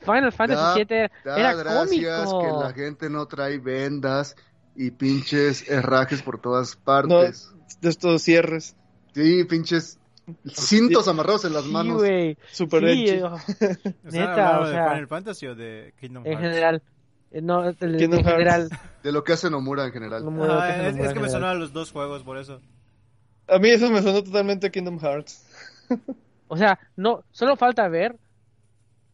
Final Fantasy Da- VII era, da era gracias cómico. que la gente no trae vendas y pinches herrajes por todas partes. De estos cierres. Sí, pinches cintos amarrados en las Sí, manos. güey. Super Sí, edgy. oh, ¿Están Neta, o de sea, Final Fantasy o de Kingdom en Hearts? general. Eh, No, el- en Kingdom Hearts. general. De lo que hace Nomura en general. no me acuerdo Ah, es, que me sonaron los dos juegos, por eso. A mí eso me sonó totalmente a Kingdom Hearts. O sea, no, solo falta ver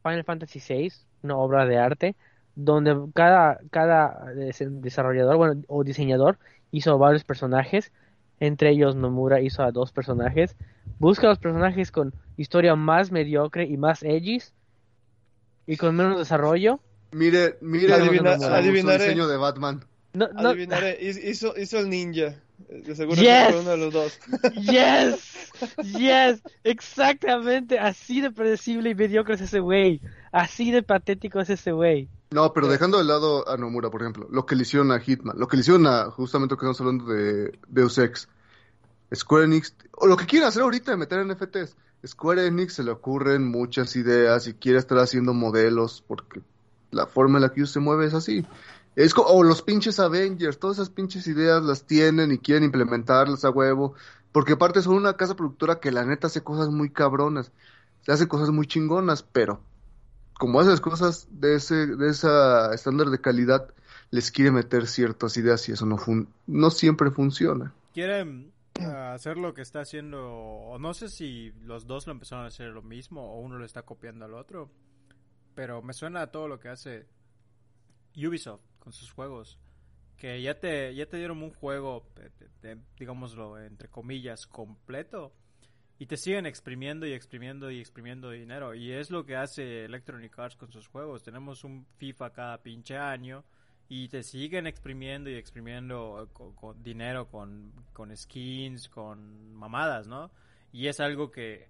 Final Fantasy VI, una obra de arte, donde cada, cada des- desarrollador, bueno, o diseñador hizo varios personajes, entre ellos Nomura hizo a dos personajes, busca los personajes con historia más mediocre y más edgy y con menos desarrollo. Mire, mire Adivina- adivinaré. diseño de Batman. No, no, Adivinaré, hizo, hizo el ninja. De seguro Yes. que fue uno de los dos. Yes, yes, exactamente, así de predecible y mediocre es ese güey, así de patético es ese güey. No, pero dejando de lado a Nomura, por ejemplo, lo que le hicieron a Hitman, lo que le hicieron a justamente lo que estamos hablando de Deus Ex, Square Enix, o lo que quieren hacer ahorita de meter NFTs. Square Enix se le ocurren muchas ideas y quiere estar haciendo modelos porque la forma en la que ellos se mueve es así. Es o los pinches Avengers, todas esas pinches ideas las tienen y quieren implementarlas a huevo, porque aparte son una casa productora que la neta hace cosas muy cabronas, se hace cosas muy chingonas, pero como hace las cosas de ese de esa estándar de calidad, les quiere meter ciertas ideas y eso no fun- no siempre funciona. Quieren ah, hacer lo que está haciendo, o no sé si los dos lo empezaron a hacer lo mismo o uno lo está copiando al otro, pero me suena a todo lo que hace Ubisoft con sus juegos, que ya te, ya te dieron un juego, eh, de- digámoslo, entre comillas, completo, y te siguen exprimiendo y exprimiendo y exprimiendo dinero, y es lo que hace Electronic Arts con sus juegos, tenemos un FIFA cada pinche año, y te siguen exprimiendo y exprimiendo eh, con, con dinero, con, con skins, con mamadas, ¿no? Y es algo que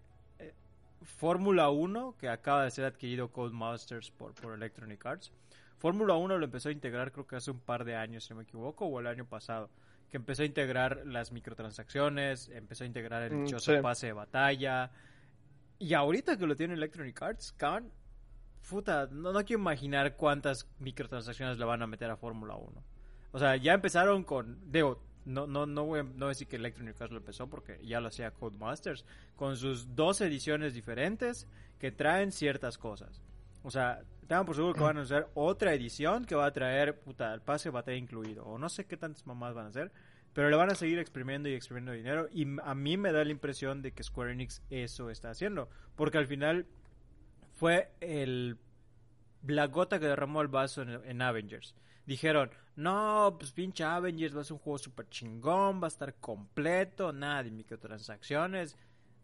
Fórmula 1, que acaba de ser adquirido Codemasters por, por Electronic Arts, Fórmula 1 lo empezó a integrar creo que hace un par de años, si no me equivoco, o el año pasado, que empezó a integrar las microtransacciones, empezó a integrar el Mm, dichoso sí. pase de batalla. Y ahorita que lo tiene Electronic Arts, cabrón, puta, no, no quiero imaginar cuántas microtransacciones le van a meter a Fórmula 1. O sea, ya empezaron con, digo, no, no, no, voy a, no a decir que Electronic Arts lo empezó porque ya lo hacía Codemasters, con sus dos ediciones diferentes que traen ciertas cosas. O sea, tengan por seguro que van a hacer otra edición que va a traer, puta, el pase de batalla incluido. O no sé qué tantas mamás van a hacer, pero le van a seguir exprimiendo y exprimiendo dinero. Y a mí me da la impresión de que Square Enix eso está haciendo. Porque al final fue el la gota que derramó el vaso en Avengers. Dijeron, no, pues pinche Avengers va a ser un juego super chingón, va a estar completo, nada de microtransacciones.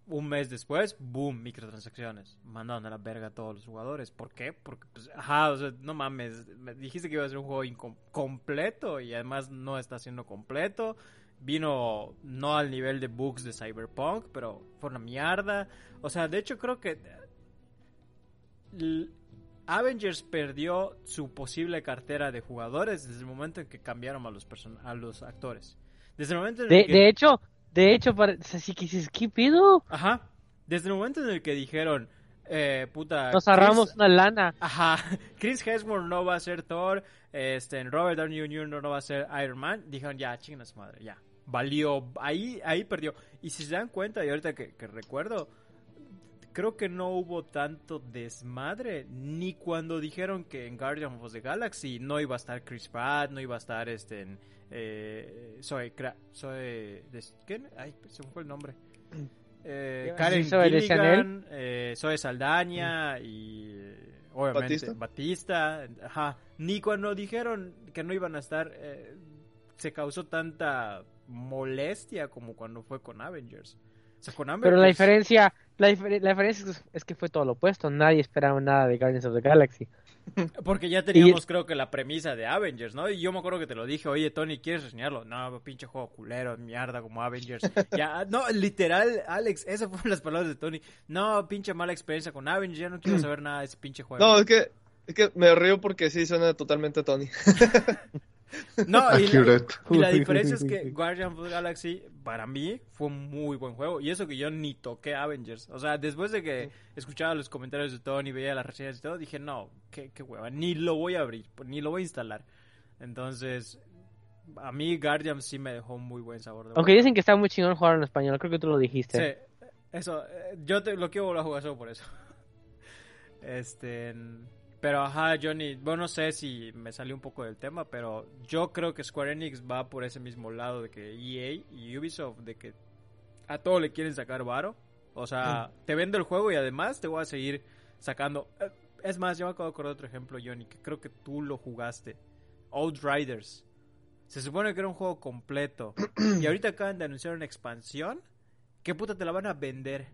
Un mes después, boom, microtransacciones. Mandaron a la verga a todos los jugadores. ¿Por qué? Porque, pues, ajá, o sea, no mames. Me dijiste que iba a ser un juego completo y además no está siendo completo. Vino no al nivel de bugs de Cyberpunk, pero fue una mierda. O sea, de hecho creo que l- Avengers perdió su posible cartera de jugadores desde el momento en que cambiaron a los person a los actores. Desde el momento en el De, que de hecho, de hecho, así que dices, ¿qué pido? Ajá. Desde el momento en el que dijeron, eh, puta. Nos ahorramos Chris- una lana. Ajá. Chris Hemsworth no va a ser Thor. Este, Robert Downey Jr. no va a ser Iron Man. Dijeron, ya, su madre, ya. Valió. Ahí, ahí perdió. Y si se dan cuenta, y ahorita que, que recuerdo, creo que no hubo tanto desmadre. Ni cuando dijeron que en Guardians of the Galaxy no iba a estar Chris Pratt, no iba a estar este. En, eh, soy. Soy. ¿Quién? Ay, se me fue el nombre. Eh, ¿Qué vas a Karen sobre Gilligan, eh, Zoe Saldaña y obviamente Batista. Batista. Ajá. Ni cuando dijeron que no iban a estar eh, se causó tanta molestia como cuando fue con Avengers. O sea, con Pero la diferencia, la, difer- la diferencia es, es que fue todo lo opuesto. Nadie esperaba nada de Guardians of the Galaxy. Porque ya teníamos, creo que, la premisa de Avengers, ¿no? Y yo me acuerdo que te lo dije, oye, Tony, ¿quieres reseñarlo? No, pinche juego culero, mierda, como Avengers. ya, no, literal, Alex, esas fueron las palabras de Tony. No, pinche mala experiencia con Avengers, ya no quiero saber nada de ese pinche juego. No, es que, es que me río porque sí suena totalmente Tony. No, y la, y la diferencia es que Guardians of the Galaxy, para mí, fue un muy buen juego. Y eso que yo ni toqué Avengers. O sea, después de que escuchaba los comentarios de Tony, veía las reseñas y todo, dije, no, qué, qué hueva, ni lo voy a abrir, ni lo voy a instalar. Entonces, a mí Guardians sí me dejó un muy buen sabor de Aunque boca. dicen que está muy chingón jugar en español, creo que tú lo dijiste. Sí, eso, eh, yo te, lo quiero volver a jugar solo por eso. Este, pero ajá, Johnny, bueno, no sé si me salió un poco del tema, pero yo creo que Square Enix va por ese mismo lado de que EA y Ubisoft, de que a todo le quieren sacar varo. O sea, te vendo el juego y además te voy a seguir sacando. eh, Es más, yo me acabo de acordar de otro ejemplo, Johnny, que creo que tú lo jugaste. Outriders. Se supone que era un juego completo. y ahorita acaban de anunciar una expansión. ¿Qué puta te la van a vender?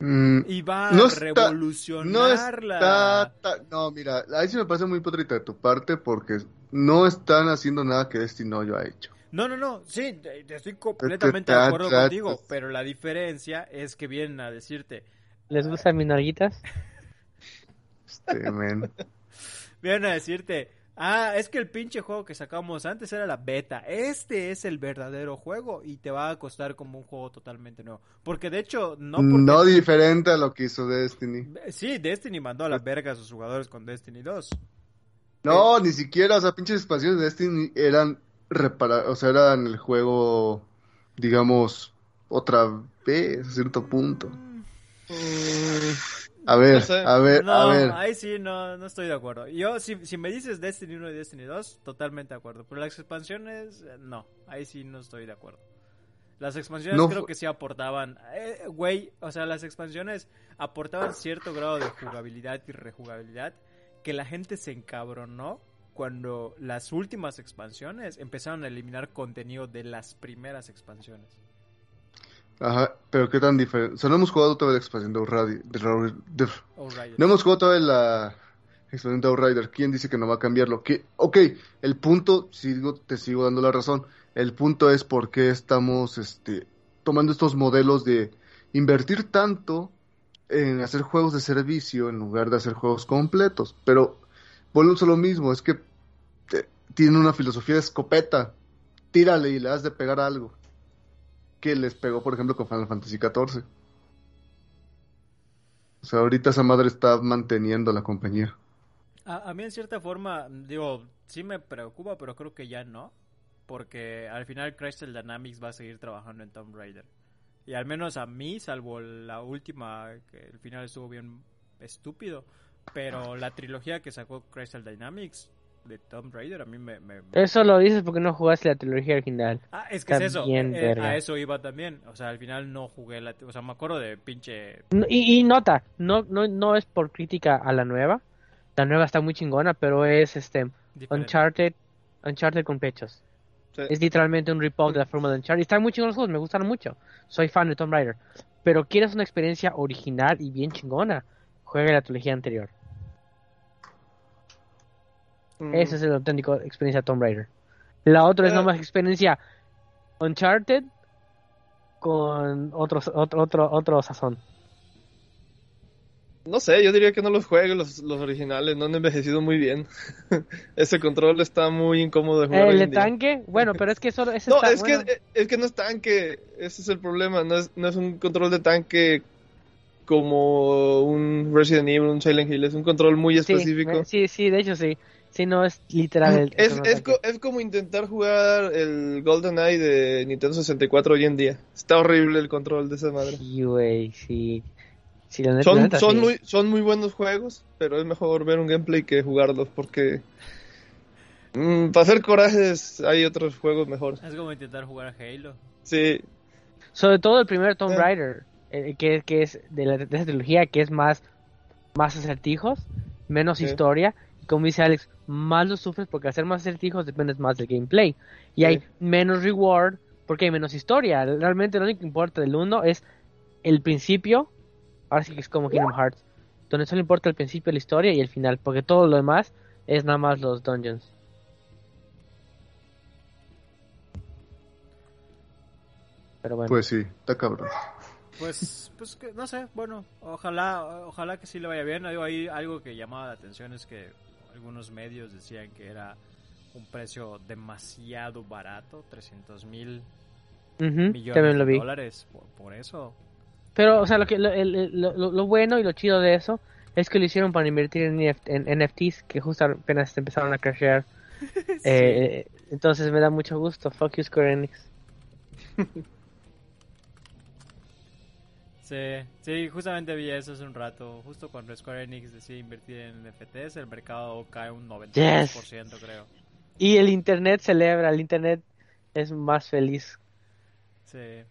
Mm, Y va No a está- revolucionar no está no mira ahí sí me parece muy potrita de tu parte porque no están haciendo nada que Destiny no haya hecho. No, no, no, sí, estoy completamente de acuerdo contigo, pero la diferencia es que vienen a decirte, ¿Les gustan mis narguitas? este Vienen a decirte, ah, es que el pinche juego que sacamos antes era la beta. Este es el verdadero juego y te va a costar como un juego totalmente nuevo. Porque de hecho, no porque... No diferente a lo que hizo Destiny. Sí, Destiny mandó a la verga a sus jugadores con Destiny 2. No, ni siquiera, o sea, pinches expansiones de Destiny eran repara o sea, eran el juego, digamos, otra vez, a cierto punto. A ver, a ver, No, a ver. ahí sí no, no estoy de acuerdo. Yo, si, si me dices Destiny 1 y Destiny 2, totalmente de acuerdo. Pero las expansiones, eh, no, ahí sí no estoy de acuerdo. Las expansiones No creo que sí aportaban, eh, güey, o sea, las expansiones aportaban cierto grado de jugabilidad y rejugabilidad que la gente se encabronó cuando las últimas expansiones empezaron a eliminar contenido de las primeras expansiones. Ajá, pero qué tan diferente. O sea, no hemos jugado todavía la expansión de Outrider. No hemos jugado todavía la expansión de Outrider. ¿Quién dice que no va a cambiarlo? ¿Qué? Ok, el punto, sigo, te sigo dando la razón. El punto es por qué estamos este, tomando estos modelos de invertir tanto en hacer juegos de servicio en lugar de hacer juegos completos. Pero volvemos a lo mismo, es que te- tienen una filosofía de escopeta. Tírale y le has de pegar algo. Que les pegó, por ejemplo, con Final Fantasy XIV. O sea, ahorita esa madre está manteniendo la compañía. A, a mí en cierta forma, digo, sí me preocupa, pero creo que ya no. Porque al final Crystal Dynamics va a seguir trabajando en Tomb Raider. Y al menos a mí, salvo la última, que el final estuvo bien estúpido. Pero la trilogía que sacó Crystal Dynamics de Tomb Raider a mí me... me- me- Eso lo dices porque no jugaste la trilogía original. Ah, es que es eso. eh, a eso iba también. O sea, al final no jugué la... O sea, me acuerdo de pinche... No, Y, y nota, no, no, no es por crítica a la nueva. La nueva está muy chingona, pero es este diferente. Uncharted, Uncharted con pechos. Sí. Es literalmente un rip-off de la forma de Uncharted. Están muy chingones los juegos, me gustan mucho. Soy fan de Tomb Raider. Pero quieres una experiencia original y bien chingona, juega la trilogía anterior. Mm. Esa es la auténtica experiencia Tomb Raider. La otra es Eh. nomás experiencia Uncharted con otros, otro, otro, otro sazón. No sé, yo diría que no los juegue los, los originales, no han envejecido muy bien. Ese control está muy incómodo de jugar. El de tanque, bueno, pero es que solo ese No, está es bueno. que, es que no es tanque, ese es el problema, no es, no es un control de tanque como un Resident Evil, un Silent Hill, es un control muy Sí, específico. me- Sí, sí, de hecho sí. Sí, no es literal Es, control es, co- es como intentar jugar el GoldenEye de Nintendo 64 hoy en día. Está horrible el control de esa madre. Sí, güey, sí. Sí, la neta, la Son, neta, son, sí. muy, son muy buenos juegos, pero es mejor ver un gameplay que jugarlos porque mm, para hacer corajes hay otros juegos mejores. Es como intentar jugar a Halo. Sí, Sobre todo el primer Tomb Eh. Raider, eh, que, que es de, la, de esa trilogía, que es más, más acertijos, menos Sí. historia. Como dice Alex, más lo sufres porque hacer más acertijos dependes más del gameplay. Y Sí. hay menos reward porque hay menos historia. Realmente lo único que importa del uno es el principio. Ahora sí que es como Kingdom Hearts. Donde solo importa el principio, la historia y el final. Porque todo lo demás es nada más los dungeons. Pero bueno. Pues sí, está cabrón. Pues, pues que, no sé, bueno, ojalá, ojalá que sí le vaya bien. Digo, ahí algo que llamaba la atención es que algunos medios decían que era un precio demasiado barato, 300 mil millones de dólares. Por, por eso, Pero, o sea, lo, que, lo, lo- lo- bueno y lo chido de eso es que lo hicieron para invertir en, en NFTs que justo apenas empezaron a crashear. Eh, entonces me da mucho gusto. Fuck you, Square Enix. Sí, sí, justamente vi eso hace un rato. Justo cuando Square Enix decide invertir en NFTs, el mercado cae un 92%, creo. Y el internet celebra, el internet es más feliz. Sí.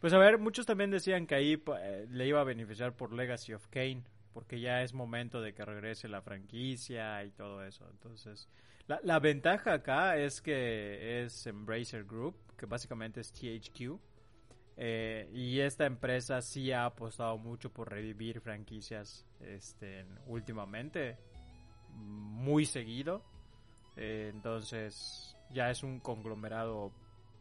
Pues a ver, muchos también decían que ahí eh, le iba a beneficiar por Legacy of Kane, porque ya es momento de que regrese la franquicia y todo eso. Entonces, la, la ventaja acá es que es Embracer Group, que básicamente es THQ. Eh, y esta empresa sí ha apostado mucho por revivir franquicias este, últimamente, muy seguido. Eh, entonces, ya es un conglomerado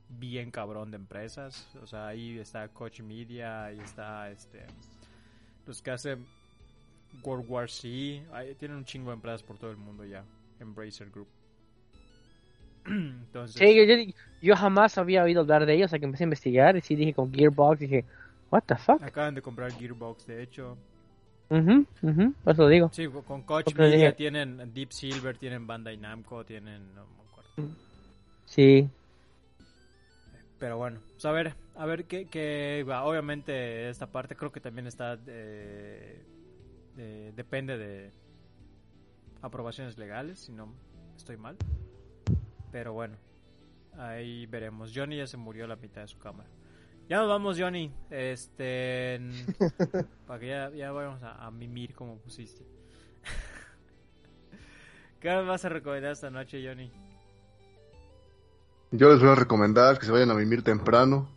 bien cabrón de empresas. O sea, ahí está Coach Media, ahí está este los que hacen World War C. Tienen un chingo de empresas por todo el mundo ya. Embracer Group. Entonces, Sí, yo, yo, yo jamás había oído hablar de ellos, hasta que empecé a investigar y sí dije con Gearbox, dije, what the fuck? acaban de comprar Gearbox, de hecho. Mhm, mhm, por eso lo digo. Sí, con- Porque Media dije- tienen Deep Silver, tienen Bandai Namco, tienen... No me acuerdo. Sí, Pero bueno, pues a ver, a ver qué va. Obviamente esta parte creo que también está... eh, de- depende de aprobaciones legales, si no estoy mal. Pero bueno, ahí veremos. Johnny ya se murió la mitad de su cámara. Ya nos vamos, Johnny. Este... para que ya, ya vayamos a, a mimir como pusiste. ¿Qué nos vas a recomendar esta noche, Johnny? Yo les voy a recomendar que se vayan a mimir temprano.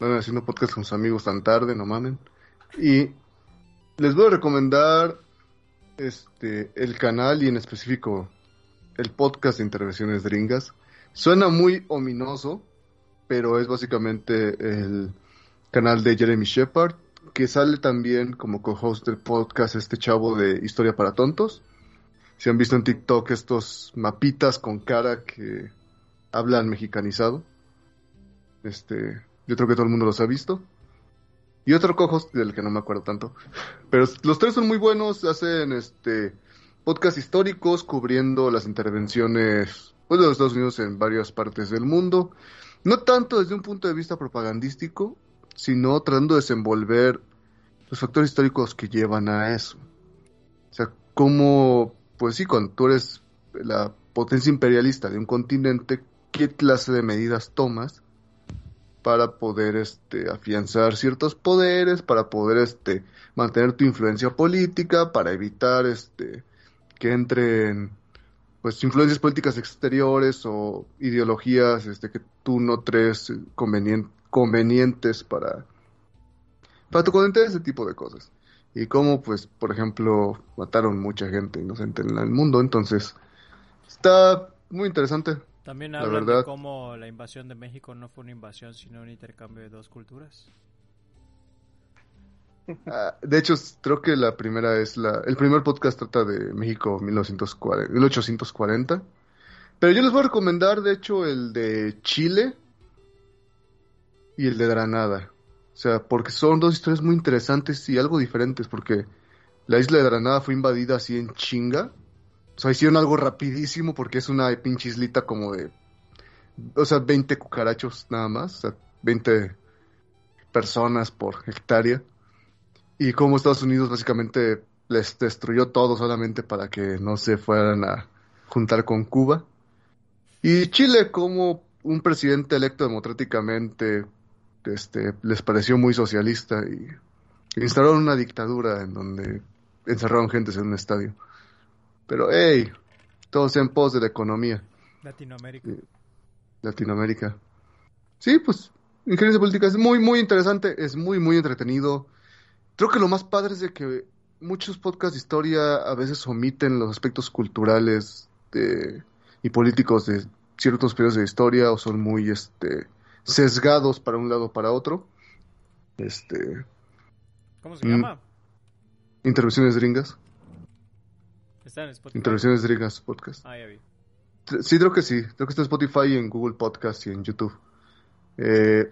No anden haciendo podcast con sus amigos tan tarde, no mamen. Y les voy a recomendar este el canal y en específico el podcast de Intervenciones Dringas. Suena muy ominoso, pero es básicamente el canal de Jeremy Shepard, que sale también como co-host del podcast este chavo de Historia para Tontos. Si han visto en TikTok estos mapitas con cara que hablan mexicanizado. Este, yo creo que todo el mundo los ha visto. Y otro co-host del que no me acuerdo tanto. Pero los tres son muy buenos, hacen este podcast históricos cubriendo las intervenciones pues, de los Estados Unidos en varias partes del mundo. No tanto desde un punto de vista propagandístico, sino tratando de desenvolver los factores históricos que llevan a eso. O sea, cómo, pues sí, cuando tú eres la potencia imperialista de un continente, ¿qué clase de medidas tomas para poder este, afianzar ciertos poderes, para poder este, mantener tu influencia política, para evitar este, que entren pues influencias políticas exteriores o ideologías este, que tú no crees convenien- convenientes para, para tu continente, ese tipo de cosas. Y cómo, pues, por ejemplo, mataron mucha gente inocente en el mundo, entonces está muy interesante. También La hablan de verdad. cómo la invasión de México no fue una invasión, sino un intercambio de dos culturas. Ah, de hecho, creo que la primera es la. El primer podcast trata de México 1940, 1840. Pero yo les voy a recomendar, de hecho, el de Chile y el de Granada. O sea, porque son dos historias muy interesantes y algo diferentes, porque la isla de Granada fue invadida así en chinga. O sea, hicieron algo rapidísimo porque es una pinche islita como de. O sea, 20 cucarachos nada más. O sea, 20 personas por hectárea y como Estados Unidos básicamente les destruyó todo solamente para que no se fueran a juntar con Cuba. Y Chile como un presidente electo democráticamente este, les pareció muy socialista y instalaron una dictadura en donde encerraron gentes en un estadio. Pero hey, todos en pos de la economía. Latinoamérica. Latinoamérica. Sí, pues, injerencia política es muy, muy interesante, es muy, muy entretenido. Creo que lo más padre es de que muchos podcasts de historia a veces omiten los aspectos culturales de- y políticos de ciertos periodos de historia o son muy este, sesgados para un lado o para otro. Este, ¿Cómo se Mm. llama? intervenciones gringas, Está en Spotify. intervenciones gringas podcast. Ah, ya vi. Sí, creo que sí. Creo que está en Spotify, en Google Podcast y en YouTube. Eh,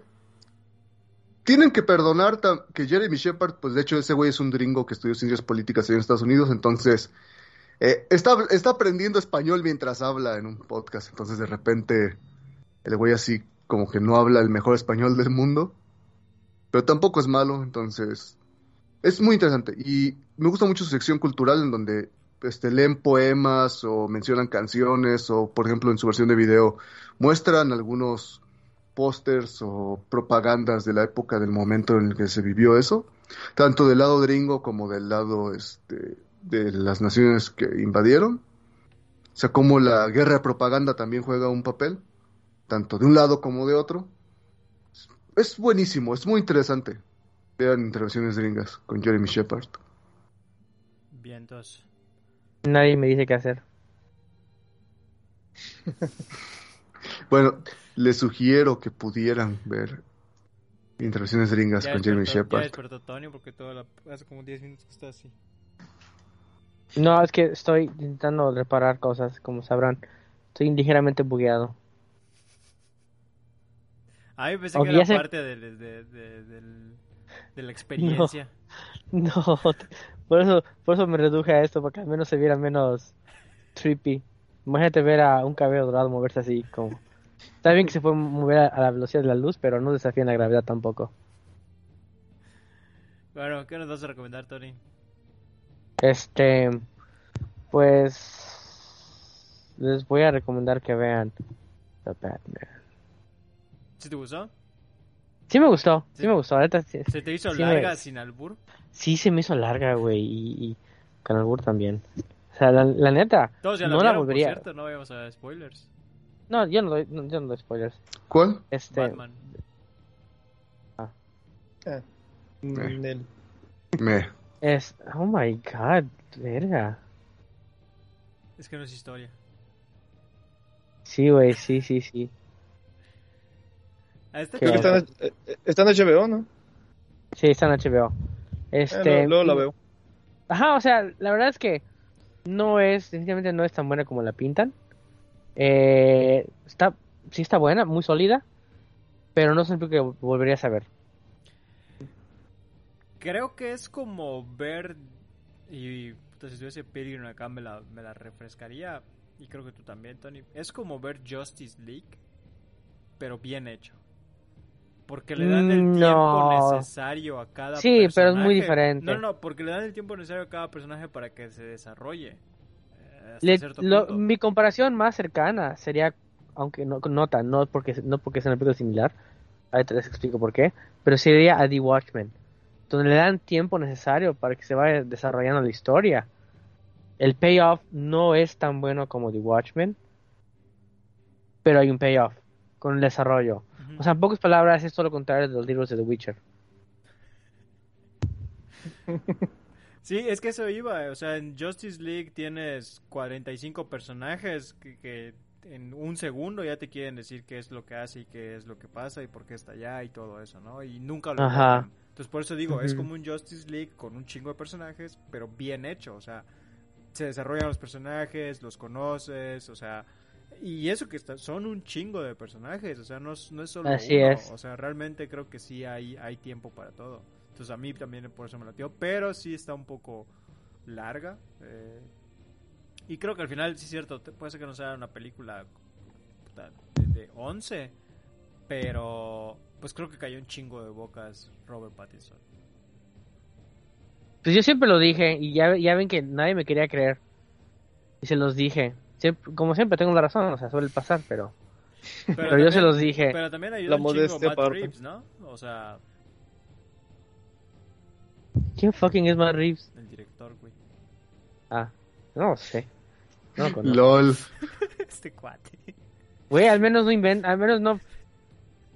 tienen que perdonar que Jeremy Shepard, pues de hecho ese güey es un gringo que estudió ciencias políticas en Estados Unidos, entonces eh, está, está aprendiendo español mientras habla en un podcast, entonces de repente el güey así como que no habla el mejor español del mundo, pero tampoco es malo, entonces es muy interesante y me gusta mucho su sección cultural en donde este, leen poemas o mencionan canciones o por ejemplo en su versión de video muestran algunos pósters o propagandas de la época del momento en el que se vivió eso, tanto del lado gringo como del lado este, de las naciones que invadieron. O sea, como la guerra de propaganda también juega un papel, tanto de un lado como de otro. Es buenísimo, es muy interesante. Vean intervenciones gringas con Jeremy Shepard. Bien, entonces. nadie me dice qué hacer. Bueno, les sugiero que pudieran ver intervenciones gringas Ya con Jeremy ya Shepard. despertó Tony porque toda la- hace como 10 minutos que está así. No, es que estoy intentando reparar cosas, como sabrán. Estoy ligeramente bugueado. A mí pensé que era ya parte del- de, de- de la experiencia. No, por eso, por eso me reduje a esto, para que al menos se viera menos trippy. Imagínate ver a un cabello dorado moverse así como... Está bien que se puede mover a, a la velocidad de la luz, pero no desafían la gravedad tampoco. Bueno, ¿qué nos vas a recomendar, Tony? Este, pues les voy a recomendar que vean The Batman. ¿Sí te gustó? Sí me gustó, sí, Sí. me gustó. ahorita sí, ¿Se te hizo Sí me- larga sin albur? sí se me hizo larga, güey, y, y con albur también. O sea, la, la neta, Todos ya no la volvería. por cierto, no vayamos a spoilers. No, yo no doy, no, yo no doy spoilers. ¿Cuál? Este, Batman. Ah, Eh. Nel. Me. es, oh my god, verga. Es que no es historia. Sí, güey, sí, sí, sí. A este Creo que está en, eh, está en HBO, ¿no? Sí, está en HBO. Eh, Este, luego, luego la veo. Ajá, o sea, la verdad es que no es, definitivamente no es tan buena como la pintan. Eh, está, sí está buena, muy sólida, pero no un que volverías a ver. Creo que es como ver. Y puta, si estuviese Pilgrim acá me la, me la refrescaría. Y creo que tú también, Tony. Es como ver Justice League, pero bien hecho. Porque le dan el Mm, tiempo necesario a cada Sí, personaje. pero es muy diferente. No, no, porque le dan el tiempo necesario a cada personaje para que se desarrolle. Le- lo- mi comparación más cercana sería, aunque no nota, no porque no porque sea una película similar, ahorita les explico por qué, pero sería a The Watchmen, donde le dan tiempo necesario para que se vaya desarrollando la historia. El payoff no es tan bueno como The Watchmen, pero hay un payoff con el desarrollo. O sea, en pocas palabras es todo lo contrario de los libros de The Witcher. Sí, es que eso iba. O sea, en Justice League tienes 45 personajes que, que en un segundo ya te quieren decir qué es lo que hace y qué es lo que pasa y por qué está allá y todo eso, ¿no? Y nunca lo Ajá. Entonces, por eso digo, es como un Justice League con un chingo de personajes, pero bien hecho. O sea, se desarrollan los personajes, los conoces, o sea. Y eso que está, son un chingo de personajes, o sea, no, es- no es solo Así uno. es. O sea, realmente creo que sí hay, hay tiempo para todo. Entonces a mí también por eso me latió, pero sí está un poco larga. eh, y creo que al final, sí es cierto, puede ser que no sea una película de, de 11, pero pues creo que cayó un chingo de bocas Robert Pattinson. Pues yo siempre lo dije y ya, ya ven que nadie me quería creer. Y se los dije. Siempre- como siempre tengo la razón, o sea, suele pasar, pero... Pero, yo se los dije. Pero también ayudó La un chingo modestia Matt aparte. Reeves, ¿no? O sea, ¿Quién fucking es Matt Reeves? el director, güey. Ah, no sé. No lo conozco. LOL. este cuate. Güey, al menos no inventa, al menos no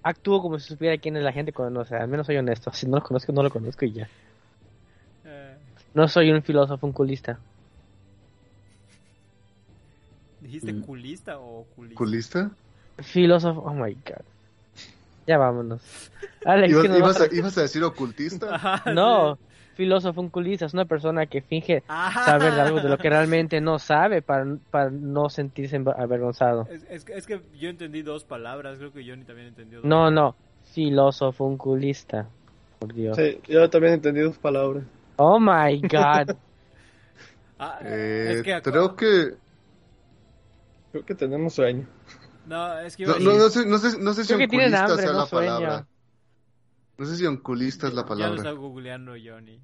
actúo como si supiera quién es la gente sea, al menos soy honesto. Si no lo conozco, no lo conozco y ya. Eh, No soy un filósofo, un culista. ¿Dijiste Mm. culista o oculista? ¿Culista? Filósofo, oh my god. Ya vámonos. Alex, ¿Ibas, ¿qué nos ibas vas a, ibas a decir ocultista? Ajá, No, sí. Filósofo, un culista es una persona que finge Ajá. saber de algo de lo que realmente no sabe para, para no sentirse avergonzado. Es, es, que- es que yo entendí dos palabras, creo que Johnny también entendió dos. No, no, filósofo, un culista. Por Dios. Sí, yo también entendí tus palabras. Oh my god. Ah, Eh, es que acu- creo que... Creo que tenemos sueño. No, es que No, no, no sé, no sé, no sé si que tienen onculista hambre, sea no la sueño. palabra. No sé si onculista es la Ya lo palabra. está googleando Johnny.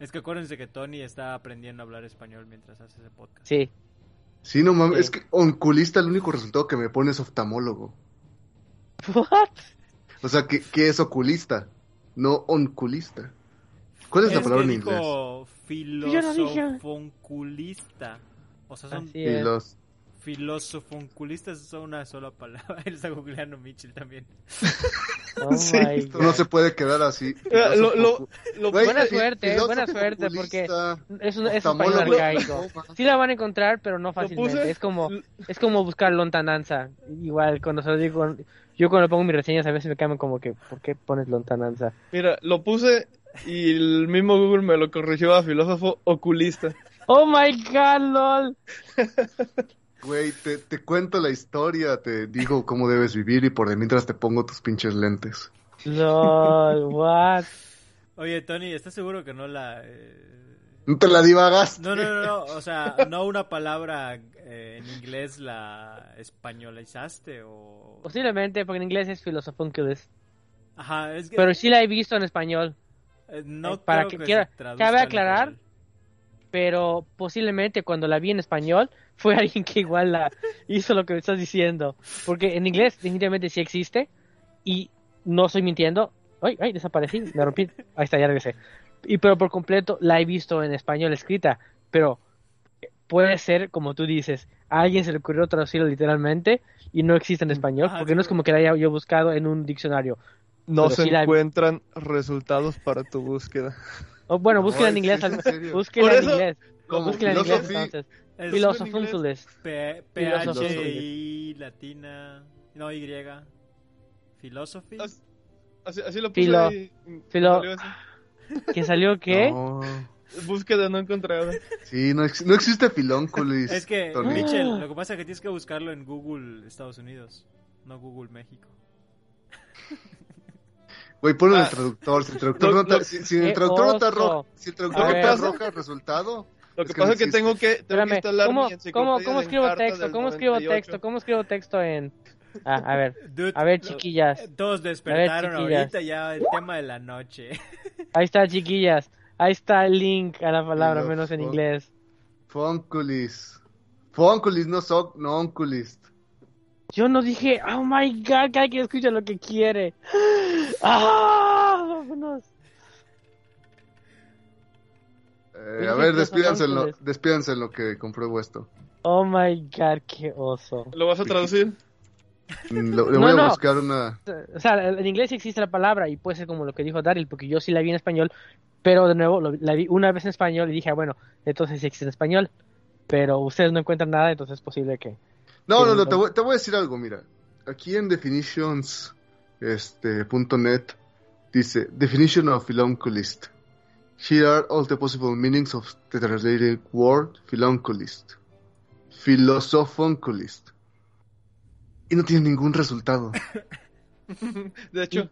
Es que acuérdense que Tony está aprendiendo a hablar español mientras hace ese podcast. sí. Sí, no mames, Sí. es que onculista el único resultado que me pone es oftalmólogo. What? O sea, ¿qué, qué es oculista? No onculista. ¿Cuál es, la palabra que en inglés? dijo Yo no dije. filosofonculista. O sea, son Así Y es. una sola palabra. Él está googleando Mitchell también. Oh Sí. Esto no se puede quedar así. Lo- lo- lo- Güey, Buena suerte, eh, buena suerte, porque es un, es un oftalmólogo. arcaico. Sí la van a encontrar, pero no fácilmente. puse- Es como es como buscar lontananza. Igual, cuando se lo digo, yo cuando pongo mis reseñas a veces me cambian como que, ¿por qué pones lontananza? Mira, lo puse y el mismo Google me lo corrigió a filósofo oculista. Oh my god, lol. Güey, te, te cuento la historia, te digo cómo debes vivir y por de mientras te pongo tus pinches lentes. Lol, what? Oye, Tony, ¿estás seguro que no la... eh, No te la divagaste. No, no, no, no, o sea, no una palabra eh, en inglés la españolizaste o... Posiblemente, porque en inglés es filosofúnculos. Ajá, es que Pero sí la he visto en español. eh, no eh, para creo que que quiera- cabe aclarar. Pero posiblemente cuando la vi en español fue alguien que igual la hizo lo que me estás diciendo. Porque en inglés definitivamente sí existe. Y no estoy mintiendo. Ay, ay, desaparecí, me rompí. Ahí está, ya regresé. Y pero por completo la he visto en español escrita. Pero puede ser, como tú dices, a alguien se le ocurrió traducirlo literalmente y no existe en español. Ah, porque no es como que la haya yo buscado en un diccionario. No Pero se sí la- encuentran resultados para tu búsqueda. O, bueno, No, búsquela en ¿es- inglés. Búsquela Por en inglés. Como Búsquela en inglés entonces. Es Filosofúnculos. P- Filosofía. PHI latina, no Y, philosophy. Así, así- así lo puse Filo- ahí, filo-. ¿Que salió qué? No. Búsqueda no encontrada. Sí, no, ex- no existe filónculis. Es que, Tony. Mitchell, lo que pasa es que tienes que buscarlo en Google Estados Unidos, no Google México. Güey, ponlo en Ah. el traductor. Si el traductor no te, lo- si, si el ¡Qué traductor no te oso! arroja, si el traductor no arroja el resultado, Lo Es que que pasa no es que tengo que, tengo que Espérame, instalar ¿cómo, cómo, cómo escribo texto? ¿Cómo escribo 98. texto? ¿Cómo escribo texto en...? Ah, a ver, Dude, a ver, lo- chiquillas. Todos despertaron chiquillas. ahorita ya el tema de la noche. Ahí está, chiquillas. Ahí está el link a la palabra, menos en inglés. Fonculis. Fonculis, no so, no onculist. Yo no dije, oh my god, cada quien escucha lo que quiere. ¡Ah! Vámonos. Eh, a ver, que despídanse en, lo, fonculis. despídanse en lo que compruebo esto. Oh my god, qué oso. ¿Lo vas a traducir? Mm, lo- le No, voy a no. buscar una... O sea, en inglés sí existe la palabra y puede ser como lo que dijo Daryl, porque yo sí la vi en español, pero de nuevo lo- la vi una vez en español y dije, ah, bueno, entonces sí existe en español. Pero ustedes no encuentran nada, entonces es posible que... No, no, no, no. te voy, te voy a decir algo, mira. Aquí en definitions, este, punto net, dice, definition of philonculist. Here are all the possible meanings of the translated word philonculist. Philosophoncülist. Y no tiene ningún resultado. De hecho,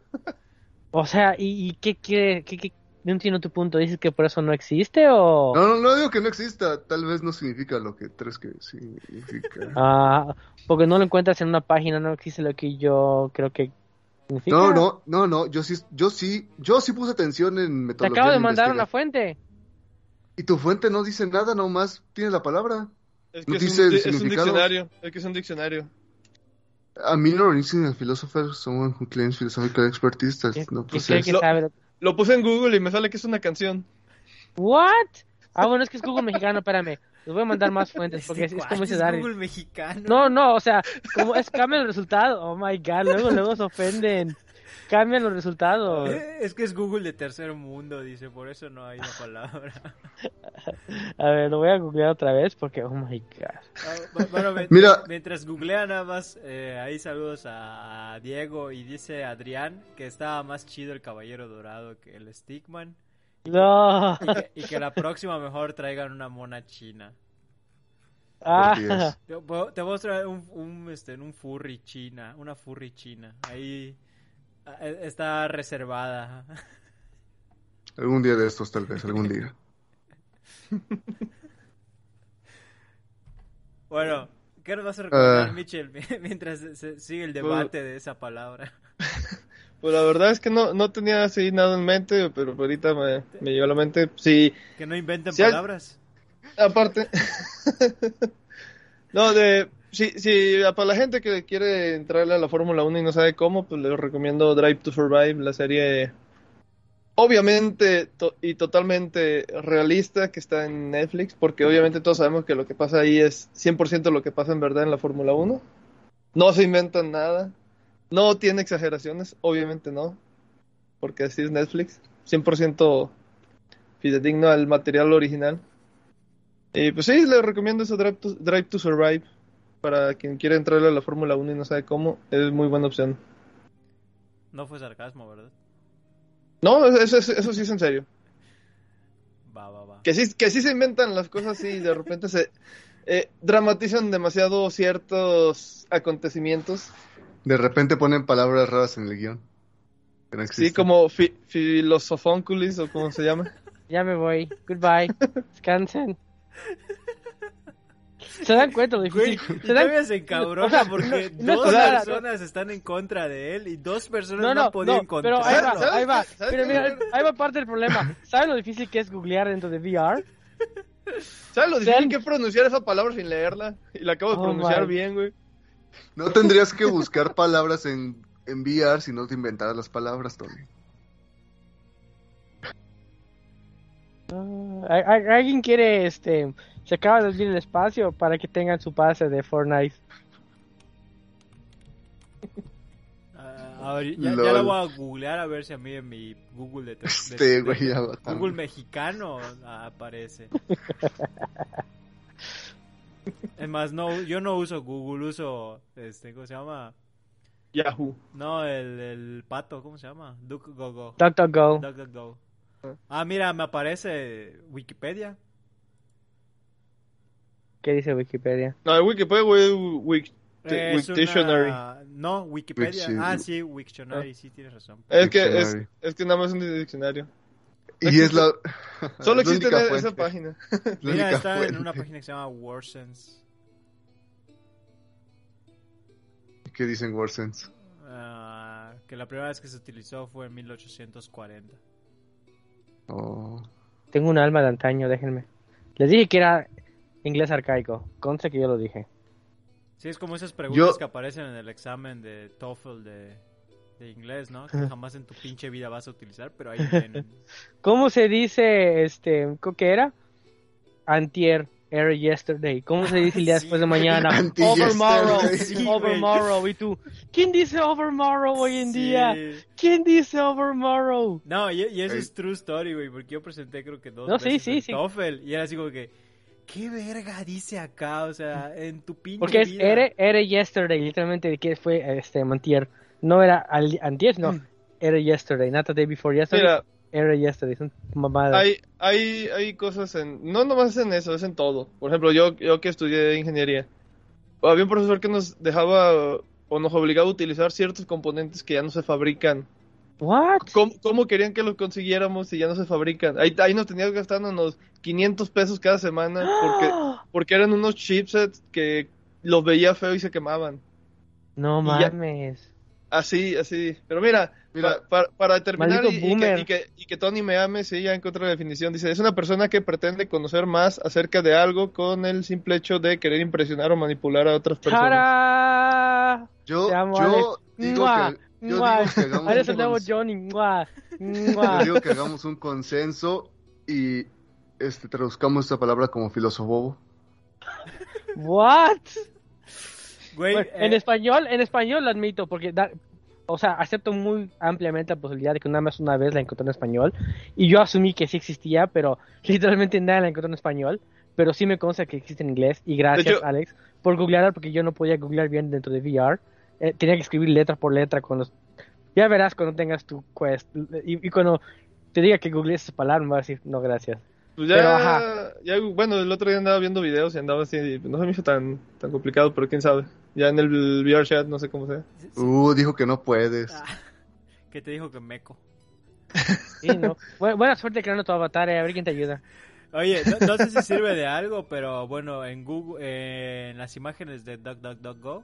O sea, ¿y, y qué quiere? Qué, qué- No entiendo tu punto. ¿Dices que por eso no existe o...? No, no, no digo que no exista, tal vez no significa lo que crees que significa. Ah, porque no lo encuentras en una página, no existe lo que yo creo que significa. No, no, no, no, yo sí, yo sí, yo sí puse atención en Te metodología. acabo de de mandar una fuente. Y tu fuente no dice nada, nomás tiene la palabra. es ¿No que es, dice un, es un diccionario. Es que es un diccionario. A minor in philosopher, someone who claims philosophical expertise that ¿Qué, no Lo- sabe? Lo puse en Google y me sale que es una canción. ¿What? Ah, bueno, es que es Google mexicano, espérame. Les voy a mandar más fuentes porque es, es como ¿Cuál dice mexicano. No, no, o sea, como es cambia el resultado. Oh my god, luego, luego se ofenden. Cambian los resultados. Eh, Es que es Google de tercer mundo, dice, por eso no hay una palabra. A ver, lo voy a googlear otra vez porque, oh my god. Ah, bu- Bueno, me- Mira. mientras googlea nada más, eh, ahí saludos a Diego y dice Adrián que estaba más chido el Caballero Dorado que el Stickman No. y que, y que la próxima mejor traigan una mona china. Ah. Te, voy a traer un, un, este, un furry china, una furry china. Ahí ah, eh, está reservada. Algún día de estos, tal vez, algún día. Bueno, ¿qué nos vas a recomendar, Ah. Mitchell, mientras se- se sigue el debate de esa palabra? Pues la verdad es que no, no tenía así nada en mente, pero ahorita me, me llegó a la mente. Sí, Que no inventen Si hay- palabras. aparte. no, de. Sí, sí, para la gente que quiere entrarle a la Fórmula 1 y no sabe cómo, pues les recomiendo Drive to Survive, la serie obviamente to- y totalmente realista que está en Netflix, porque obviamente todos sabemos que lo que pasa ahí es 100% lo que pasa en verdad en la Fórmula 1. No se inventan nada, no tiene exageraciones, obviamente no, porque así es Netflix, 100% fidedigno al material original. Y pues sí, les recomiendo eso, Drive to, Drive to Survive. Para quien quiera entrarle a la Fórmula 1 y no sabe cómo, es muy buena opción. No fue sarcasmo, ¿verdad? No, eso, eso, eso sí es en serio. Va, va, va. Que sí, que sí se inventan las cosas y de repente se eh, dramatizan demasiado ciertos acontecimientos. De repente ponen palabras raras en el guion. no Sí, como fi filosofónculis o como se llama. Ya me voy. Goodbye. Descansen. ¿Se dan cuenta lo Güey, difícil? y ¿Se dan... todavía se encabrona O sea, porque no- no es dos personas están en contra de él y dos personas No, no, no, podían no, pero ahí encontrarlo. va, ahí va. ¿Sabes Pero qué? mira, ahí va parte del problema. ¿Saben lo difícil que es googlear dentro de VR? ¿Sabes lo difícil Sean- que es pronunciar esa palabra sin leerla? Y la acabo de Oh, pronunciar my. bien, güey. No tendrías que buscar palabras en, en VR si no te inventaras las palabras, Tony. Ah, ¿al- al- ¿Alguien quiere, este, se acaba de abrir el espacio para que tengan su pase de Fortnite? Ah, a ver, ya, ya la voy a googlear a ver si a mí en mi Google de, de- Este de- de- Google mexicano ah, aparece. es más, no, yo no uso Google, uso este, ¿cómo se llama? Yahoo. No, el, el pato, ¿cómo se llama? DuckDuckGo. DuckDuckGo. DuckDuckGo. Ah, mira, me aparece Wikipedia. ¿Qué dice Wikipedia? No, Wikipedia, güey, Wik- Es Wiktionary. una- No, Wikipedia. Ah, sí, Wiktionary, sí, tienes razón. Es que, es, Dictionary. es que nada más es un diccionario. Y es la. Solo la existe esa fuente. página. La Mira, única está en una página que se llama Warsense. ¿Qué dicen Warsense? ah, que la primera vez que se utilizó fue en 1840. Oh. Tengo un alma de antaño, déjenme. Les dije que era inglés arcaico. Conste que yo lo dije. Sí, es como esas preguntas Yo- que aparecen en el examen de TOEFL de, de inglés, ¿no? Que jamás en tu pinche vida vas a utilizar, pero ahí vienen. ¿Cómo se dice, este, qué era? Antier, era yesterday. ¿Cómo se dice el día Sí, después de mañana? Overmorrow. Sí, overmorrow. ¿Y tú? ¿Quién dice overmorrow hoy en Sí. día? ¿Quién dice overmorrow? No, y, y eso es true story, güey, porque yo presenté creo que dos No, sí, veces sí, sí. TOEFL y era así como que, ¿qué verga dice acá? O sea, en tu pinche Porque es vida. era, era yesterday, literalmente, de que fue este Mantier. No era al, antier, no. Era yesterday, not the day before yesterday. Mira, Era yesterday, son mamadas. hay, hay, hay cosas en... No nomás en eso, es en todo. Por ejemplo, yo, yo que estudié ingeniería, había un profesor que nos dejaba o nos obligaba a utilizar ciertos componentes que ya no se fabrican. What? ¿Cómo, cómo querían que los consiguiéramos si ya no se fabrican? Ahí, ahí nos tenías gastando unos 500 pesos cada semana porque, porque eran unos chipsets que los veía feo y se quemaban. No Y ya- mames. Así, así. Pero mira, Mira. pa- para, para terminar y, y que, y, que, y que Tony me ame, sí, ya encontré la definición. Dice, es una persona que pretende conocer más acerca de algo con el simple hecho de querer impresionar o manipular a otras personas. ¡Tara! Yo, Te amo, yo digo Mua, que. Yo digo que hagamos Johnny. Mua, Yo mua. digo que hagamos un consenso y este traduzcamos esta palabra como filósofo. What? Güey, Bueno, en eh, español, en español lo admito, porque da- o sea, acepto muy ampliamente la posibilidad de que nada más una vez la encontré en español. Y yo asumí que sí existía, pero literalmente nada la encontré en español. Pero sí me consta que existe en inglés. Y gracias, hecho- Alex, por googlearla, porque yo no podía googlear bien dentro de VR. Eh, tenía que escribir letra por letra con los... Ya verás cuando tengas tu quest. Y, y cuando te diga que googlees esa palabra, me vas a decir, no, gracias. Pues Pero, ya, ajá. ya, bueno, el otro día andaba viendo videos y andaba así, no se me hizo tan, tan complicado, pero quién sabe. Ya en el VR chat, no sé cómo sea. Uh, dijo que no puedes. ah, ¿Qué te dijo que meco? Sí, no. Bu- buena suerte creando tu avatar, eh, a ver quién te ayuda. Oye, no, no sé si sirve de algo, pero bueno, en Google, eh, en las imágenes de DuckDuckDuckGo,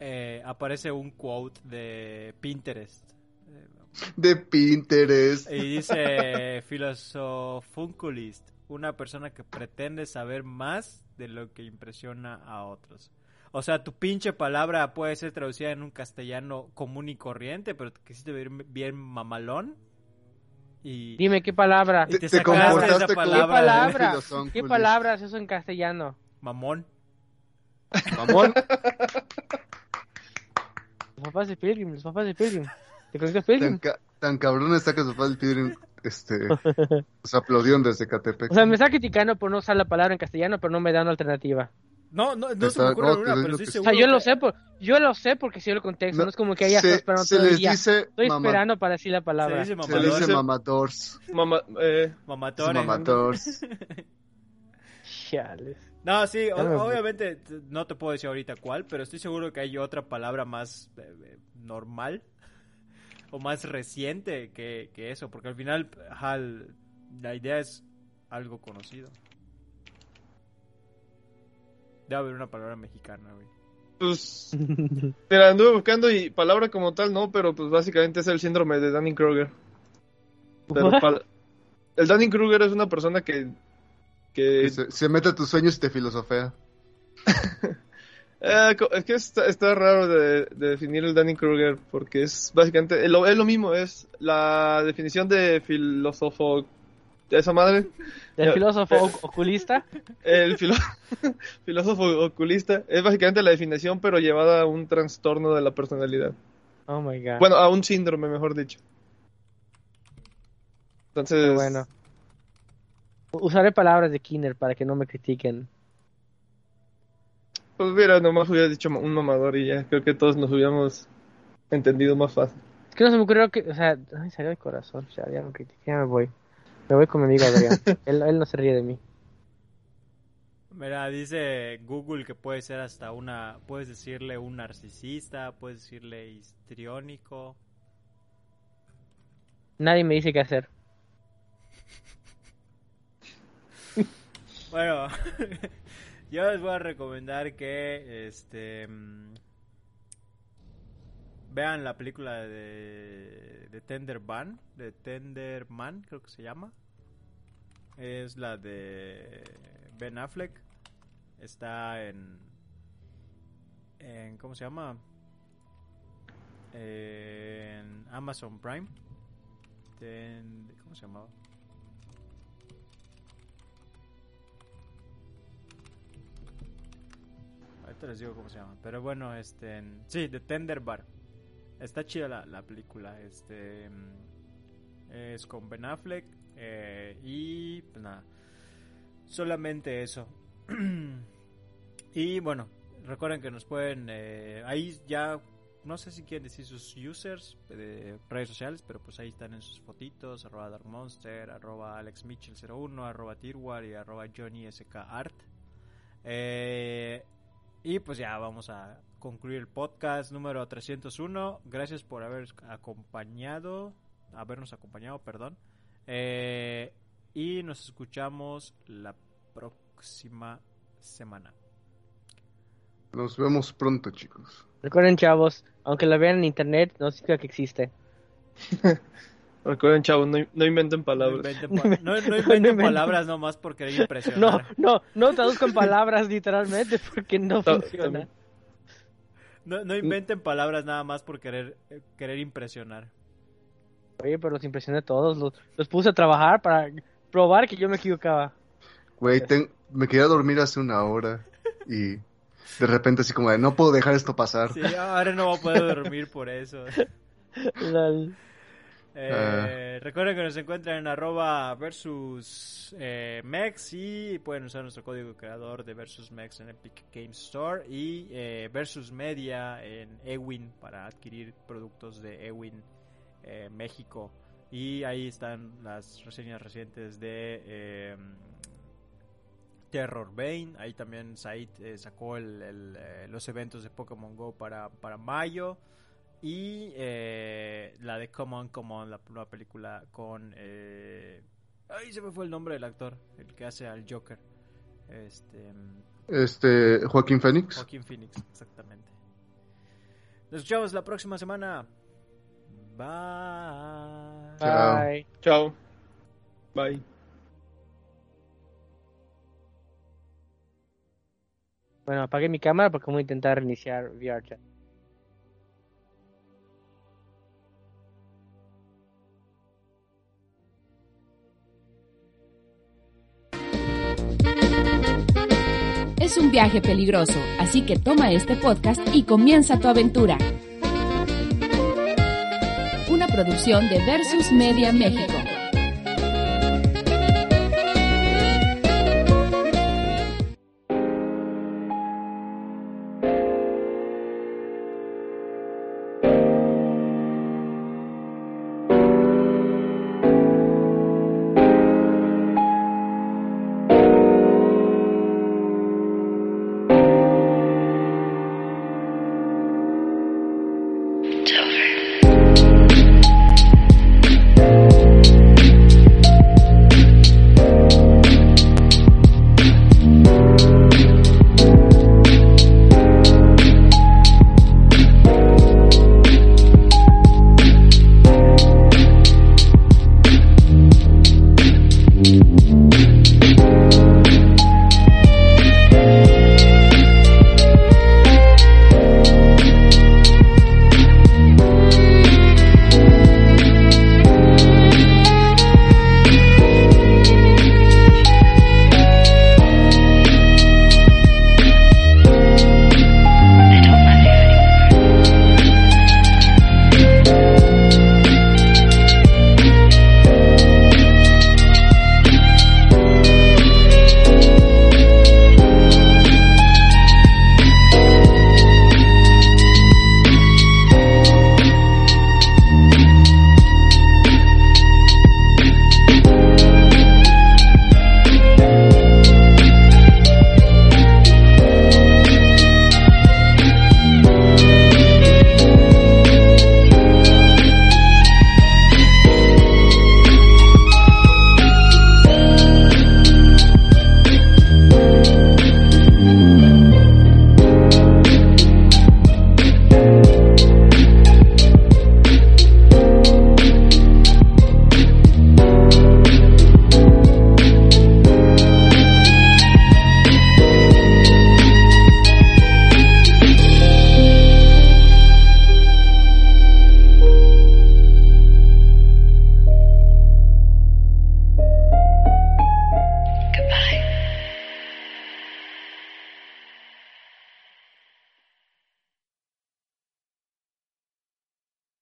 eh, aparece un quote de Pinterest. De Pinterest. Y dice Filosofunculist, una persona que pretende saber más de lo que impresiona a otros. O sea, tu pinche palabra puede ser traducida en un castellano común y corriente, pero te quisiste ver bien mamalón. Y Dime qué palabra. Y Te, te comportaste esa palabra. ¿Qué un palabra? ¿Qué palabras eso en castellano? mamón. Mamón. Los papás de Pilgrim, los papás de Pilgrim. ¿Te conoces Tan, Pilgrim? ca- tan cabrón está que sus padres pidieron, este, se aplaudieron desde Catepec. O sea, me está criticando por no usar la palabra en castellano, pero no me da una alternativa. No, no, no se me ocurre no, alguna, te pero estoy que- O seguro. sea, yo lo sé, por, yo lo sé porque sé el contexto. No, es como que ella se, esperando se todo el les día. dice Estoy mama- esperando para decir la Se palabra. dice se mamador. les dice dice- mamadors. Mamá, eh, mamadors. Chales. No, sí, o- me- obviamente no te puedo decir ahorita cuál, pero estoy seguro que hay otra palabra más eh, eh, normal o más reciente que, que eso, porque al final ajá, el- la idea es algo conocido. Debe haber una palabra mexicana, güey. pues, mira, anduve buscando y palabra como tal no, pero pues básicamente es el síndrome de Dunning-Kruger. El Dunning-Kruger es una persona que, que Que se, se mete a tus sueños y te filosofea. Eh, es que está, está raro de, de definir el Dunning-Kruger porque es básicamente es lo, es lo mismo, es la definición de filósofo esa madre, Ya, filósofo eh. oc- oculista. el filó- filósofo oculista, es básicamente la definición pero llevada a un trastorno de la personalidad. Oh my god. Bueno, a un síndrome, mejor dicho. Entonces, Pero bueno. Usaré palabras de Kinner para que no me critiquen. pues mira, nomás hubiera dicho un mamador y ya, creo que todos nos hubiéramos entendido más fácil. Es que no se me ocurrió que, o sea, ay, salió el corazón, ya, ya me critiqué, ya me voy. Me voy con mi amigo Adrián. él, él no se ríe de mí. Mira, dice Google que puede ser hasta una, puedes decirle un narcisista, puedes decirle histriónico. Nadie me dice qué hacer. Bueno, yo les voy a recomendar que este mm, vean la película de, de Tender Man, de Tender Man, creo que se llama. Es la de Ben Affleck. Está en en ¿cómo se llama? En Amazon Prime. Ten- ¿Cómo se llamaba? Ahorita les digo cómo se llama. Pero bueno, este. en- Sí, The Tender Bar. Está chida la, la película. Este. Es con Ben Affleck. eh, y. Pues nada. Solamente eso. y bueno, recuerden que nos pueden. eh, ahí ya. No sé si quieren decir sus users de redes sociales, pero pues ahí están en sus fotitos, arroba Dark Monster, arroba Alex Mitchell 01, arroba Tirwar y arroba Johnny SK Art. Eh, y pues ya vamos a concluir el podcast número 301. Gracias por haber acompañado, habernos acompañado, perdón. Eh, y nos escuchamos la próxima semana. Nos vemos pronto, chicos. Recuerden, chavos, aunque la vean en internet, no significa que existe. recuerden, chavos, no, no inventen No palabras. inventen, pa- no- no No inventen inventen. palabras nomás por querer No, impresionar. no, no traduzcan palabras literalmente porque no Ta- funciona. No, no inventen palabras nada más por querer, eh, querer impresionar. Oye, pero los impresioné a todos. Los, los puse a trabajar para probar que yo me equivocaba. Güey, ten- me quería dormir hace una hora y de repente así como de, no puedo dejar esto pasar. Sí, ahora no voy a poder dormir por eso. Lol. Eh, Recuerden que nos encuentran en arroba versus eh, mex y pueden usar nuestro código creador de versus mex en Epic Games Store y eh, versus media en Ewin para adquirir productos de Ewin eh, México y ahí están las reseñas recientes de eh, Terror Bane ahí también Said eh, sacó el- el, los eventos de Pokémon Go para, para mayo y la de Come On, Come On, la nueva película con... Ay, se me fue el nombre del actor, el que hace al Joker. Este... Este, Joaquín Phoenix. Joaquín Phoenix, exactamente. Nos escuchamos la próxima semana. Bye. Chao. Bye. Chao. Bye. Bueno, apagué mi cámara porque voy a intentar reiniciar VRChat. Es un viaje peligroso, así que toma este podcast y comienza tu aventura. Producción de Versus Media México.